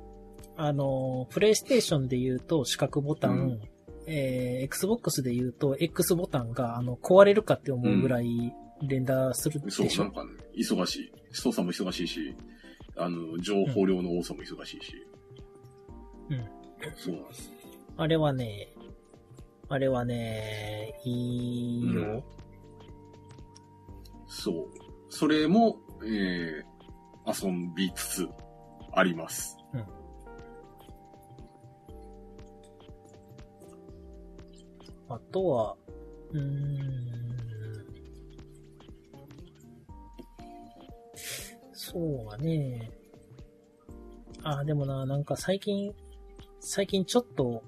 あの、プレイステーションで言うと四角ボタン、うんえー、Xbox で言うと X ボタンが、あの、壊れるかって思うぐらい連打するでそう、しょ、なんかね、忙しい。操作も忙しいし、あの、情報量の多さも忙しいし。うん。そうなんです。あれはね、あれはね、いいよ。そう。それも、えー、遊びつつ、あります。あとは、うーん。そうはね。あ、でもな、なんか最近、最近ちょっと、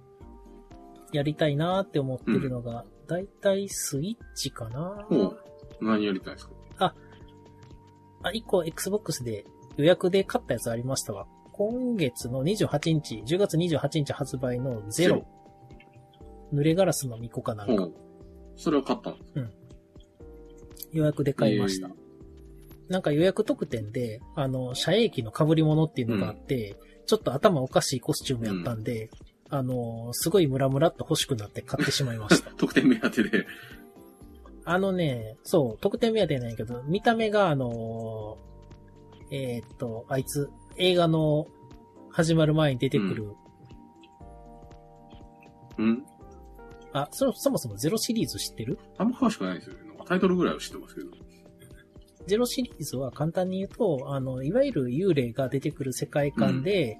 やりたいなって思ってるのが、だいたいスイッチかな。ほう。何やりたいですか？あ、一個 Xbox で予約で買ったやつありましたわ。今月の28日、10月28日発売のゼロ。濡れガラスの巫女かなんか。それを買ったの予約で買いました。えーなんか予約特典で、あの、遮影機の被り物っていうのがあって、ちょっと頭おかしいコスチュームやったんで、あの、すごいムラムラっと欲しくなって買ってしまいました。[laughs] 特典目当てで。あのね、そう、特典目当てないけど、見た目があの、えーっと、あいつ、映画の始まる前に出てくる、うんあ、そ、そもそもゼロシリーズ知ってる？あんま詳しくないですよね。タイトルぐらいは知ってますけど。ゼロシリーズは簡単に言うと、あの、いわゆる幽霊が出てくる世界観で、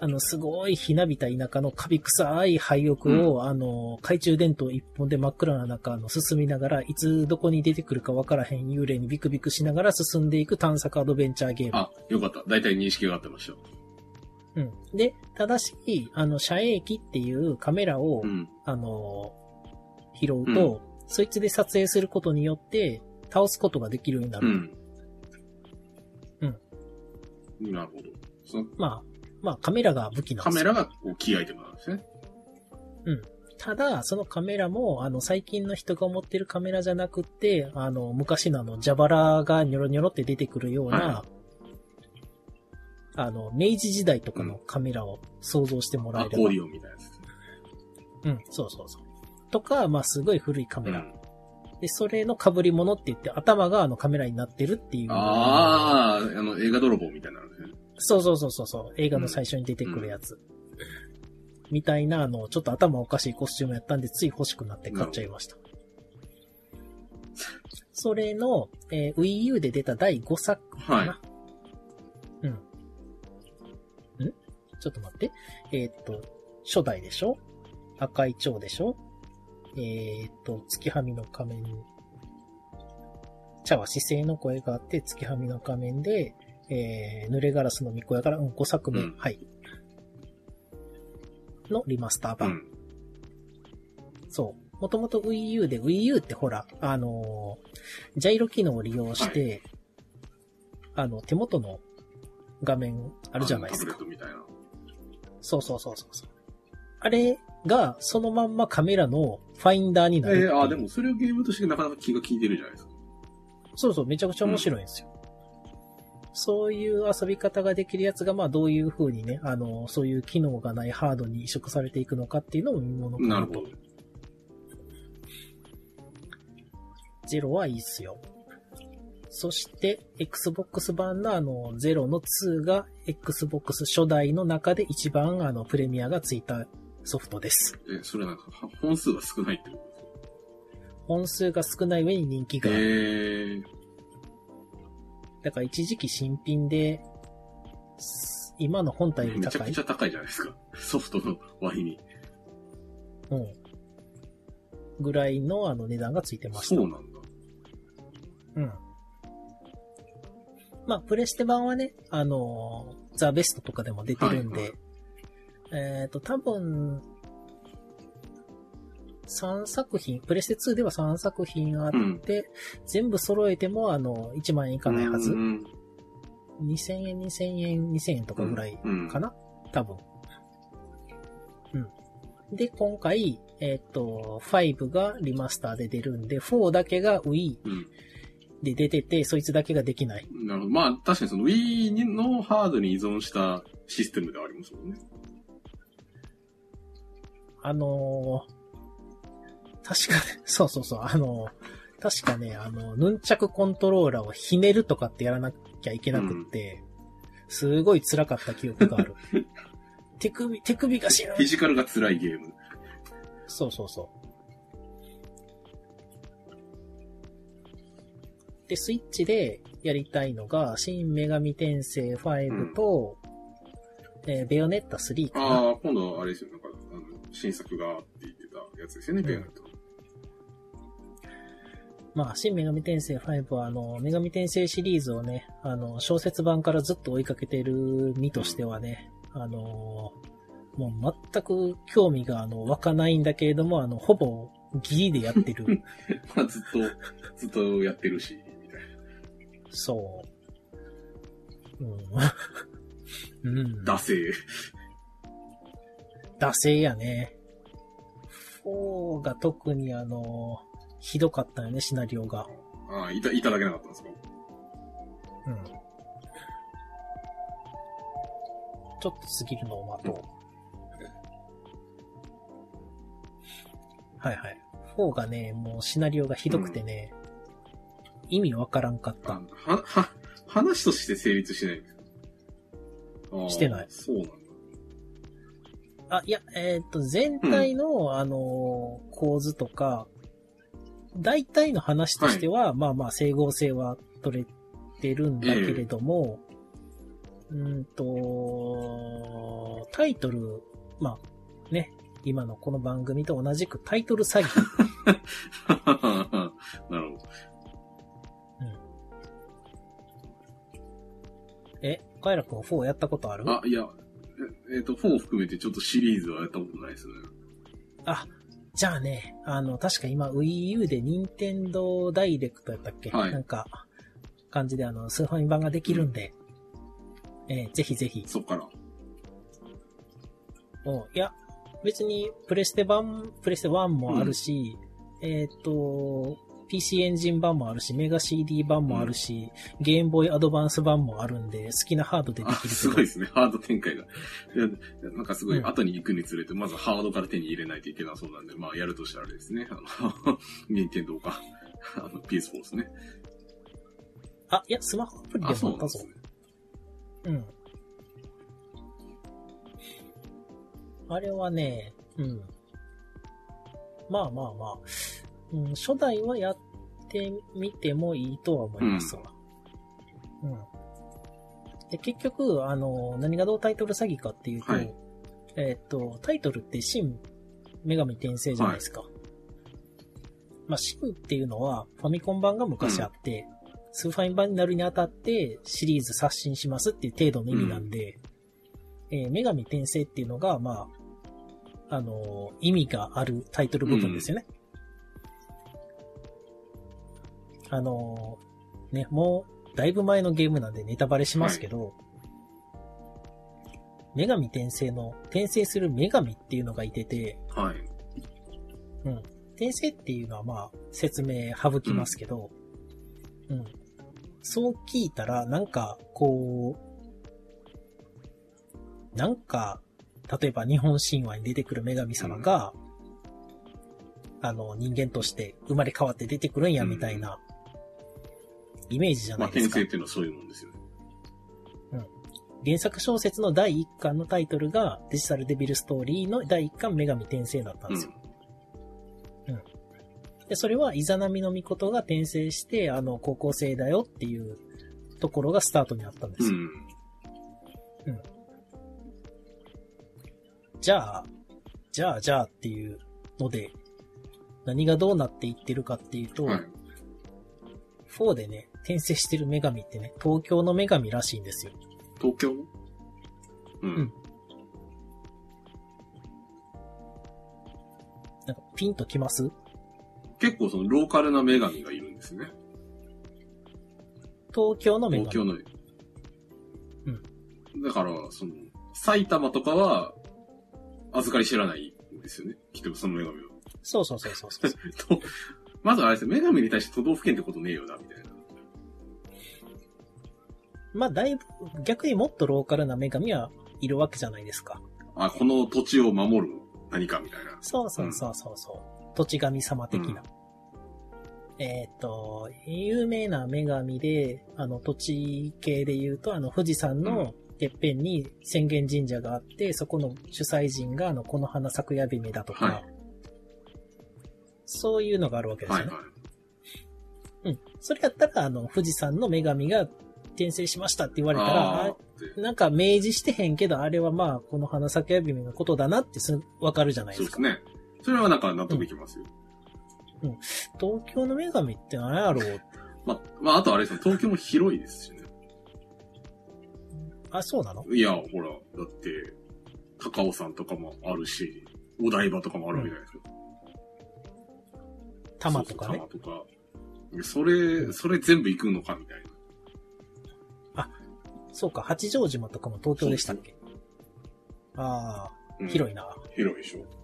あの、すごいひなびた田舎のカビ臭い廃屋を、あの、懐中電灯一本で真っ暗な中、あの、進みながら、いつどこに出てくるかわからへん幽霊にビクビクしながら進んでいく探索アドベンチャーゲーム。あ、よかった。大体認識が合ってました。うん。で、ただし、あの、遮影機っていうカメラを、うん。あの、拾うと、そいつで撮影することによって、倒すことができるようになる。うん。うん。なるほど。そのまあ、まあカメラが武器なんカですよ。メラがこうキーアイテムなんですね。ただ、そのカメラも、あの、最近の人が持ってるカメラじゃなくって、あの、昔のあの、蛇腹がニョロニョロって出てくるような、はあの、明治時代とかのカメラを想像してもらえれば。アコーディオンみたいなやつ。うん、そうそうそう。とか、まあ、すごい古いカメラ。うんで、それの被り物って言って、頭があのカメラになってるっていう。ああ、あの、映画泥棒みたいなのね。そうそうそうそう。映画の最初に出てくるやつ。みたいな、あの、ちょっと頭おかしいコスチュームやったんで、つい欲しくなって買っちゃいました。それの、えー Wii U で出た第5作かな？うん。ん？ちょっと待って。えーっと、初代でしょ？赤い蝶でしょ？えーっと、月はみの仮面。茶は姿勢の声があって、月はみの仮面で、えー、濡れガラスの巫女やから、うん、5作目、うんはい。のリマスター版。うん。そう。もともと Wii U で、Wii U ってほら、あのージャイロ機能を利用して、あの、手元の画面あるじゃないですかタ。ブレットみたいな。そうそうそうそうそう。あれが、そのまんまカメラのファインダーになるっていう。えー、あ、でもそれをゲームとしてなかなか気が利いてるじゃないですか。そうそう、めちゃくちゃ面白いんですよ。そういう遊び方ができるやつが、まあどういう風にね、あの、そういう機能がないハードに移植されていくのかっていうのも見ものかなと。なるほど。ゼロはいいっすよ。そして、Xbox 版のあの、ゼロの2が Xbox 初代の中で一番あの、プレミアがついたソフトです。え、それはなんか、は本数が少ないってこ本数が少ない上に人気とがある。だから一時期新品で、す今の本体より高いめちゃくち。ゃ高いじゃないですか。ソフトの割に。うん。ぐらいのあの値段がついてました。そうなんだ。うん。まあ、プレステ版はね、あのーザ・ベストとかでも出てるんで、はいえっ、と、多分、3作品、プレステ2では3作品あって、全部揃えても、あの、1万円いかないはず。うん2000円、2000円、2000円とかぐらいうんかな、多分。うん。で、今回、えっ、と、5がリマスターで出るんで、4だけが Wii うん。で出てて、そいつだけができない。なるほど。まあ、確かにその Wii のハードに依存したシステムではありますもんね。あのー確かね、[laughs] そうそうそう、あのー確かね、あの、ヌンチャクコントローラーをひねるとかってやらなきゃいけなくって、すごい辛かった記憶がある。[laughs] 手首、手首が死ぬフィジカルが辛いゲーム。そうそうそう。で、スイッチでやりたいのが、新女神転生5と、えーベヨネッタ3かな。ああ、今度あれですよ。なんか、あの、新作がって言ってたやつですよね、うんベヨネット。まあ、新女神転生5は、あの、女神転生シリーズをね、あの、小説版からずっと追いかけてる身としてはね、あの、もう全く興味が、あの、湧かないんだけれども、あの、ほぼギリでやってる。[laughs] まあ、ずっと、ずっとやってるし、みたいな。そう。うん。うん。惰性。惰性やね。4が特にあの、ひどかったよね、シナリオが。ああ、いた、いただけなかったんですか？うん。ちょっと過ぎるのを待とう。はいはい。4がね、もうシナリオがひどくてね、意味わからんかった。あは、は、話として成立しないんですか？あーしてないそうなんだ。あ、いや、えっ、と、全体の、あのー構図とか、大体の話としては、まあまあ、整合性は取れてるんだけれども、うーんと、タイトル、まあ、ね、今のこの番組と同じくタイトル詐欺。[laughs] なるほど。え、カイラ君4やったことある？あ、いや、ええっ、と、4含めてちょっとシリーズはやったことないですね。あ、じゃあね、あの、確か今 Wii U で任天堂ダイレクトやったっけ、はいなんか、感じであの、スーファミ版ができるんで、えーぜひぜひ。そっから。おいや、別にプレステ版、プレステ1もあるし、えっ、と、PC エンジン版もあるし、メガ CD 版もあるし、ゲームボーイアドバンス版もあるんで、好きなハードでであ、きるすごいですね。ハード展開が。なんかすごいうん後に行くにつれて、まずハードから手に入れないといけなそうなんで、まあやるとしたらあれですね。あの、任天堂か。あの、PS4 ですね。あ、いや、スマホアプリあ、でもあったぞそう。ね。うん。あれはね、うん。まあまあまあ、うん、初代はやってみてもいいとは思いますわ。うん。で、結局、あの、何がどうタイトル詐欺かっていうと、はいえっ、と、タイトルって新女神転生じゃないですか。まあ、新っていうのはファミコン版が昔あって、スーファミ版になるにあたってシリーズ刷新しますっていう程度の意味なんで、えー女神転生っていうのが、まあ、あのー意味があるタイトル部分ですよね。あのーね、もう、だいぶ前のゲームなんでネタバレしますけど、女神転生の、転生する女神っていうのがいてて、はい。転生っていうのはまあ、説明省きますけど、うん。そう聞いたら、なんか、こう、なんか、例えば日本神話に出てくる女神様が、あの、人間として生まれ変わって出てくるんや、みたいな、イメージじゃまあ、ないですか。転生っていうのはそういうもんですよね。原作小説の第1巻のタイトルがデジタルデビルストーリーの第1巻女神転生だったんですよ。で、それはイザナミの御事が転生して、あの、高校生だよっていうところがスタートにあったんですうん。よ。じゃあ、じゃあ、じゃあっていうので、何がどうなっていってるかっていうと、はい。4でね、転生してる女神ってね、東京の女神らしいんですよ。東京？のうん。うんなんかピンときます？結構そのローカルな女神がいるんですね。東京の女神。東京の。うん。だから、その、埼玉とかは、預かり知らないんですよね。きっとその女神は。そうそうそうそうそう。[laughs] とまずあれですよ、女神に対して都道府県ってことねえよな、みたいな。まあ、だいぶ、逆にもっとローカルな女神はいるわけじゃないですか。あ、この土地を守る何かみたいな。そうそうそうそうそう。土地神様的な。えっ、と、有名な女神で、あの、土地系で言うと、あの、富士山のてっぺんに浅間神社があって、そこの主催人が、あの、この花咲くや姫だとか、はいそういうのがあるわけですよね。はいはい。うん。それやったら、あの、富士山の女神が転生しましたって言われたら、なんか明示してへんけど、あれはまあ、この花咲や姫のことだなってすぐわかるじゃないでか。そうですすね。それはなんか納得いきますよ。東京の女神って何やろうま、まあ、あとあれですね、東京も広いですしね。あ、そうなの？いや、ほら、だって、高尾山とかもあるし、お台場とかもあるわけじゃないですか。多摩とかね多摩とか。それ、それ全部行くのかみたいな。そうか、八丈島とかも東京でしたっけ？ああ、うん広いな。広いでしょ。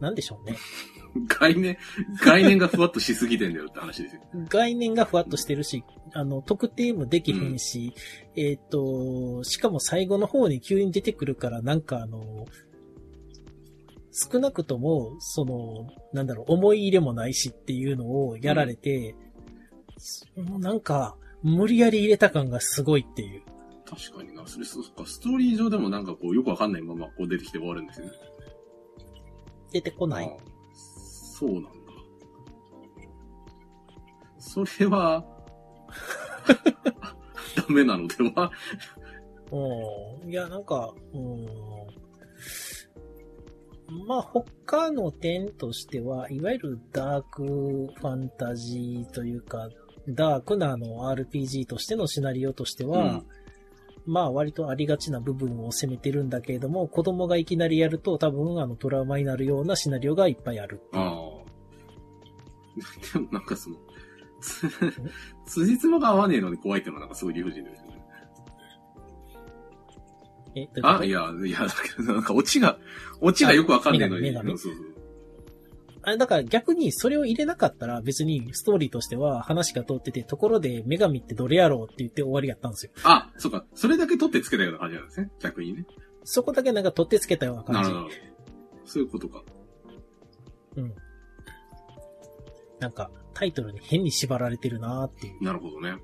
なんでしょうね。[laughs] 概念、概念がふわっとしすぎてんだよって話ですよ。概念がふわっとしてるし、あの、特定もできへんし、えっ、と、しかも最後の方に急に出てくるから、なんかあの、少なくとも、その、なんだろう、思い入れもないしっていうのをやられて、もうなんか、無理やり入れた感がすごいっていう。確かにな。それ、そっか、ストーリー上でもなんかこう、よくわかんないままこう出てきて終わるんですよね。出てこない。そうなんだ。それは、[laughs] ダメなのでは？うん。いや、なんか、うん。まあ、他の点としては、いわゆるダークファンタジーというか、ダークなあの RPG としてのシナリオとしては、まあ割とありがちな部分を攻めてるんだけれども、子供がいきなりやると多分あのトラウマになるようなシナリオがいっぱいある。ああ。[laughs] でもなんかその、つ、[laughs] 辻褄が合わねえのに怖いってのはなんかすごい理不尽ですよね。え、あ、いや、いや、だけどなんかオチが、オチがよくわかんねえのに。そうそうあだから逆にそれを入れなかったら別にストーリーとしては話が通ってて、ところで女神ってどれやろうって言って終わりやったんですよ。あ、そうか。それだけ取ってつけたような感じなんですね。逆にね。そこだけなんか取ってつけたような感じ。なるほど。そういうことか。うん。なんかタイトルに変に縛られてるなーっていう。なるほどね。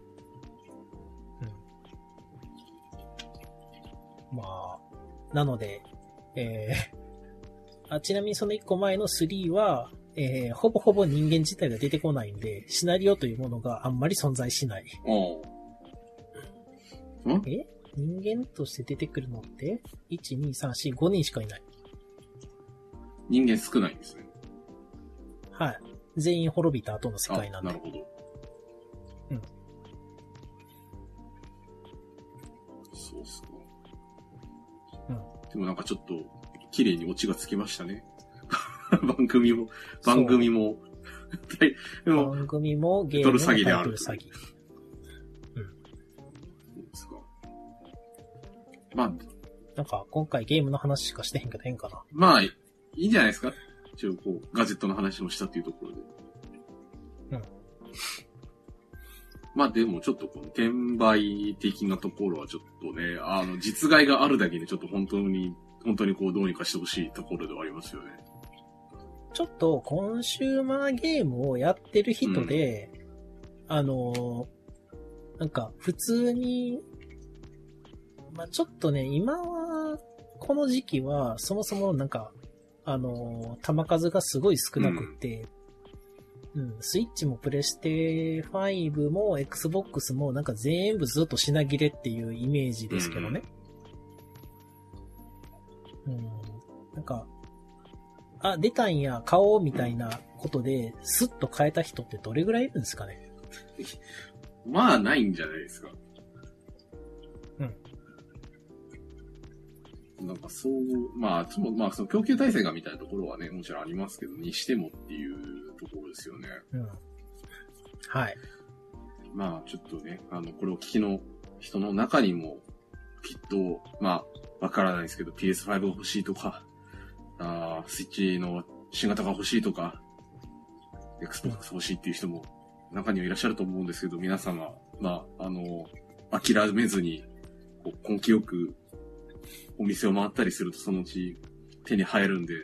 まあ、なので、えー、あちなみにその一個前の3は、えー、ほぼほぼ人間自体が出てこないんで、シナリオというものがあんまり存在しない。おんえ？人間として出てくるのって、1、2、3、4、5人しかいない。人間少ないんですね。はい。全員滅びた後の世あ界なんで。なるほど。うん。そうっすか。うん。でもなんかちょっと、綺麗にオチがつきましたね。[laughs] 番組も、番組も。でも、番組もゲームのタイトル詐欺。そうですか。まあ、なんか今回ゲームの話しかしてへんけど変かな。まあ、いいんじゃないですか一応こう、ガジェットの話もしたっていうところで。まあでもちょっとこの転売的なところはちょっとね、あの、実害があるだけでちょっと本当に、本当にこうどうにかしてほしいところではありますよね。ちょっとコンシューマーゲームをやってる人で、あの、なんか普通に、まあちょっとね、今は、この時期はそもそもなんか、あの、弾数がすごい少なくって、うん、スイッチもプレステ5も Xbox もなんか全部ずっと品切れっていうイメージですけどね。うん、なんか、あ、出たんや、買おうみたいなことで、スッと変えた人ってどれぐらいいるんですかね？[laughs] まあないんじゃないですか。うん。なんかそう、まあ、つも、まあその供給体制がみたいなところはね、もちろんありますけど、にしてもっていうところですよね。うん。はい。まあちょっとね、あの、これを聞きの人の中にも、きっと、まあ、わからないですけど、PS5 が欲しいとか、あースイッチの新型が欲しいとか、Xbox 欲しいっていう人も中にはいらっしゃると思うんですけど、皆様、まあ、あの、諦めずに、根気よくお店を回ったりするとそのうち手に入るんで、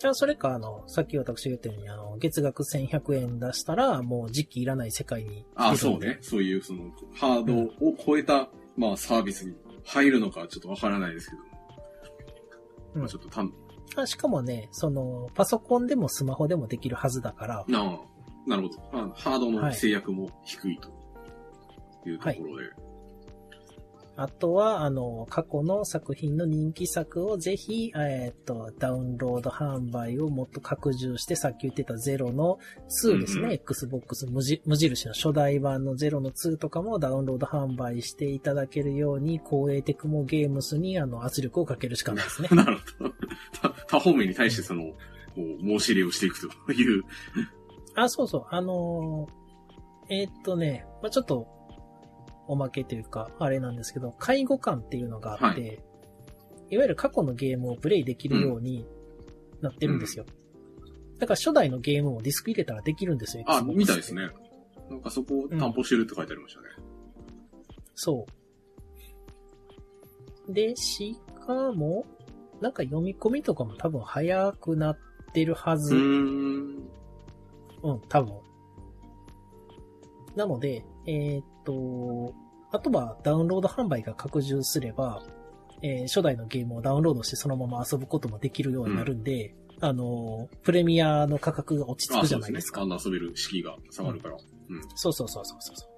じゃあ、それか、あの、さっき私が言ったように、あの、月額1100円出したら、もう時期いらない世界にああ、そうね。そういう、その、ハードを超えた、まあ、サービスに入るのかちょっとわからないですけど、うんまあ、ちょっとたん、あしかもね、その、パソコンでもスマホでもできるはずだから、なあ、なるほど。まあ、ハードの制約も低いというところで。あとは、あの、過去の作品の人気作をぜひ、えっ、と、ダウンロード販売をもっと拡充して、さっき言ってたゼロの2ですね。うんうん Xbox 無印の初代版のゼロの2とかもダウンロード販売していただけるように、光栄テクモゲームスにあの圧力をかけるしかないですね。[laughs] なるほど。他 [laughs] 他方面に対してその、こう、申し入れをしていくという。あ、そうそう。あのーえーっとね、まあ、ちょっと、おまけというか、あれなんですけど、介護官っていうのがあって、い、わゆる過去のゲームをプレイできるようになってるんですよ。だから初代のゲームをディスク入れたらできるんですよ。あ、みたいですね。なんかそこを担保してるって書いてありましたね。そう。で、しかも、なんか読み込みとかも多分早くなってるはず。うーん。うん、多分。なので、えーっと、あとはダウンロード販売が拡充すれば、えー初代のゲームをダウンロードしてそのまま遊ぶこともできるようになるんで、あの、プレミアの価格が落ち着あ、くじそうでねゃないですすか。あの遊べる敷居が下がるから。うん。そうそうそうそうそうそう。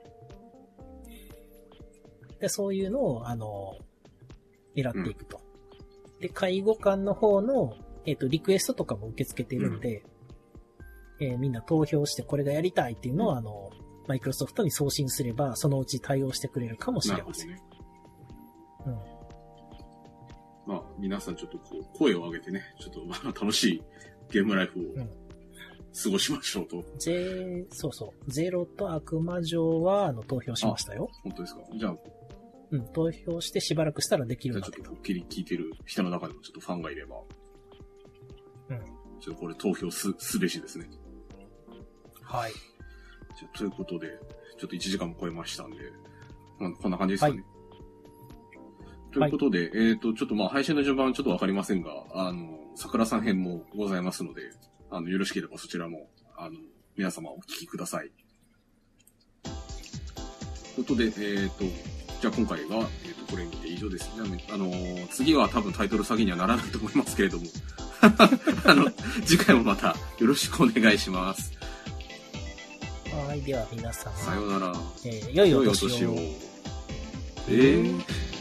で、そういうのを、あの、狙っていくと。で、介護官の方の、えっ、と、リクエストとかも受け付けているんで、えーみんな投票してこれがやりたいっていうのを、あの、マイクロソフトに送信すれば、そのうち対応してくれるかもしれません。うん。まあ、皆さんちょっとこう、声を上げてね、ちょっとまあ楽しいゲームライフをうん過ごしましょうと。ゼ、そうそう。ゼロと悪魔城は、あの、投票しましたよ。本当ですか？じゃあ、うん、投票してしばらくしたらできるようになっゃあちょっと、ポッキリ聞いてる人の中でもちょっとファンがいれば、うん。ちょっとこれ投票す、すべしですね。はい。じゃあということで、ちょっと1時間も超えましたんで、まあ、こんな感じですかね。はいということで、えっ、と、ちょっとまあ配信の順番はちょっとわかりませんが、あの、桜さん編もございますので、あの、よろしければそちらも、あの、皆様お聞きください。ということで、えっ、と、じゃあ今回は、えっ、と、これにて以上です。じゃあね、あのー次は多分タイトル詐欺にはならないと思いますけれども、[laughs] あの、次回もまたよろしくお願いします。はい。では皆様、さようなら。えー良いお。年を。えー？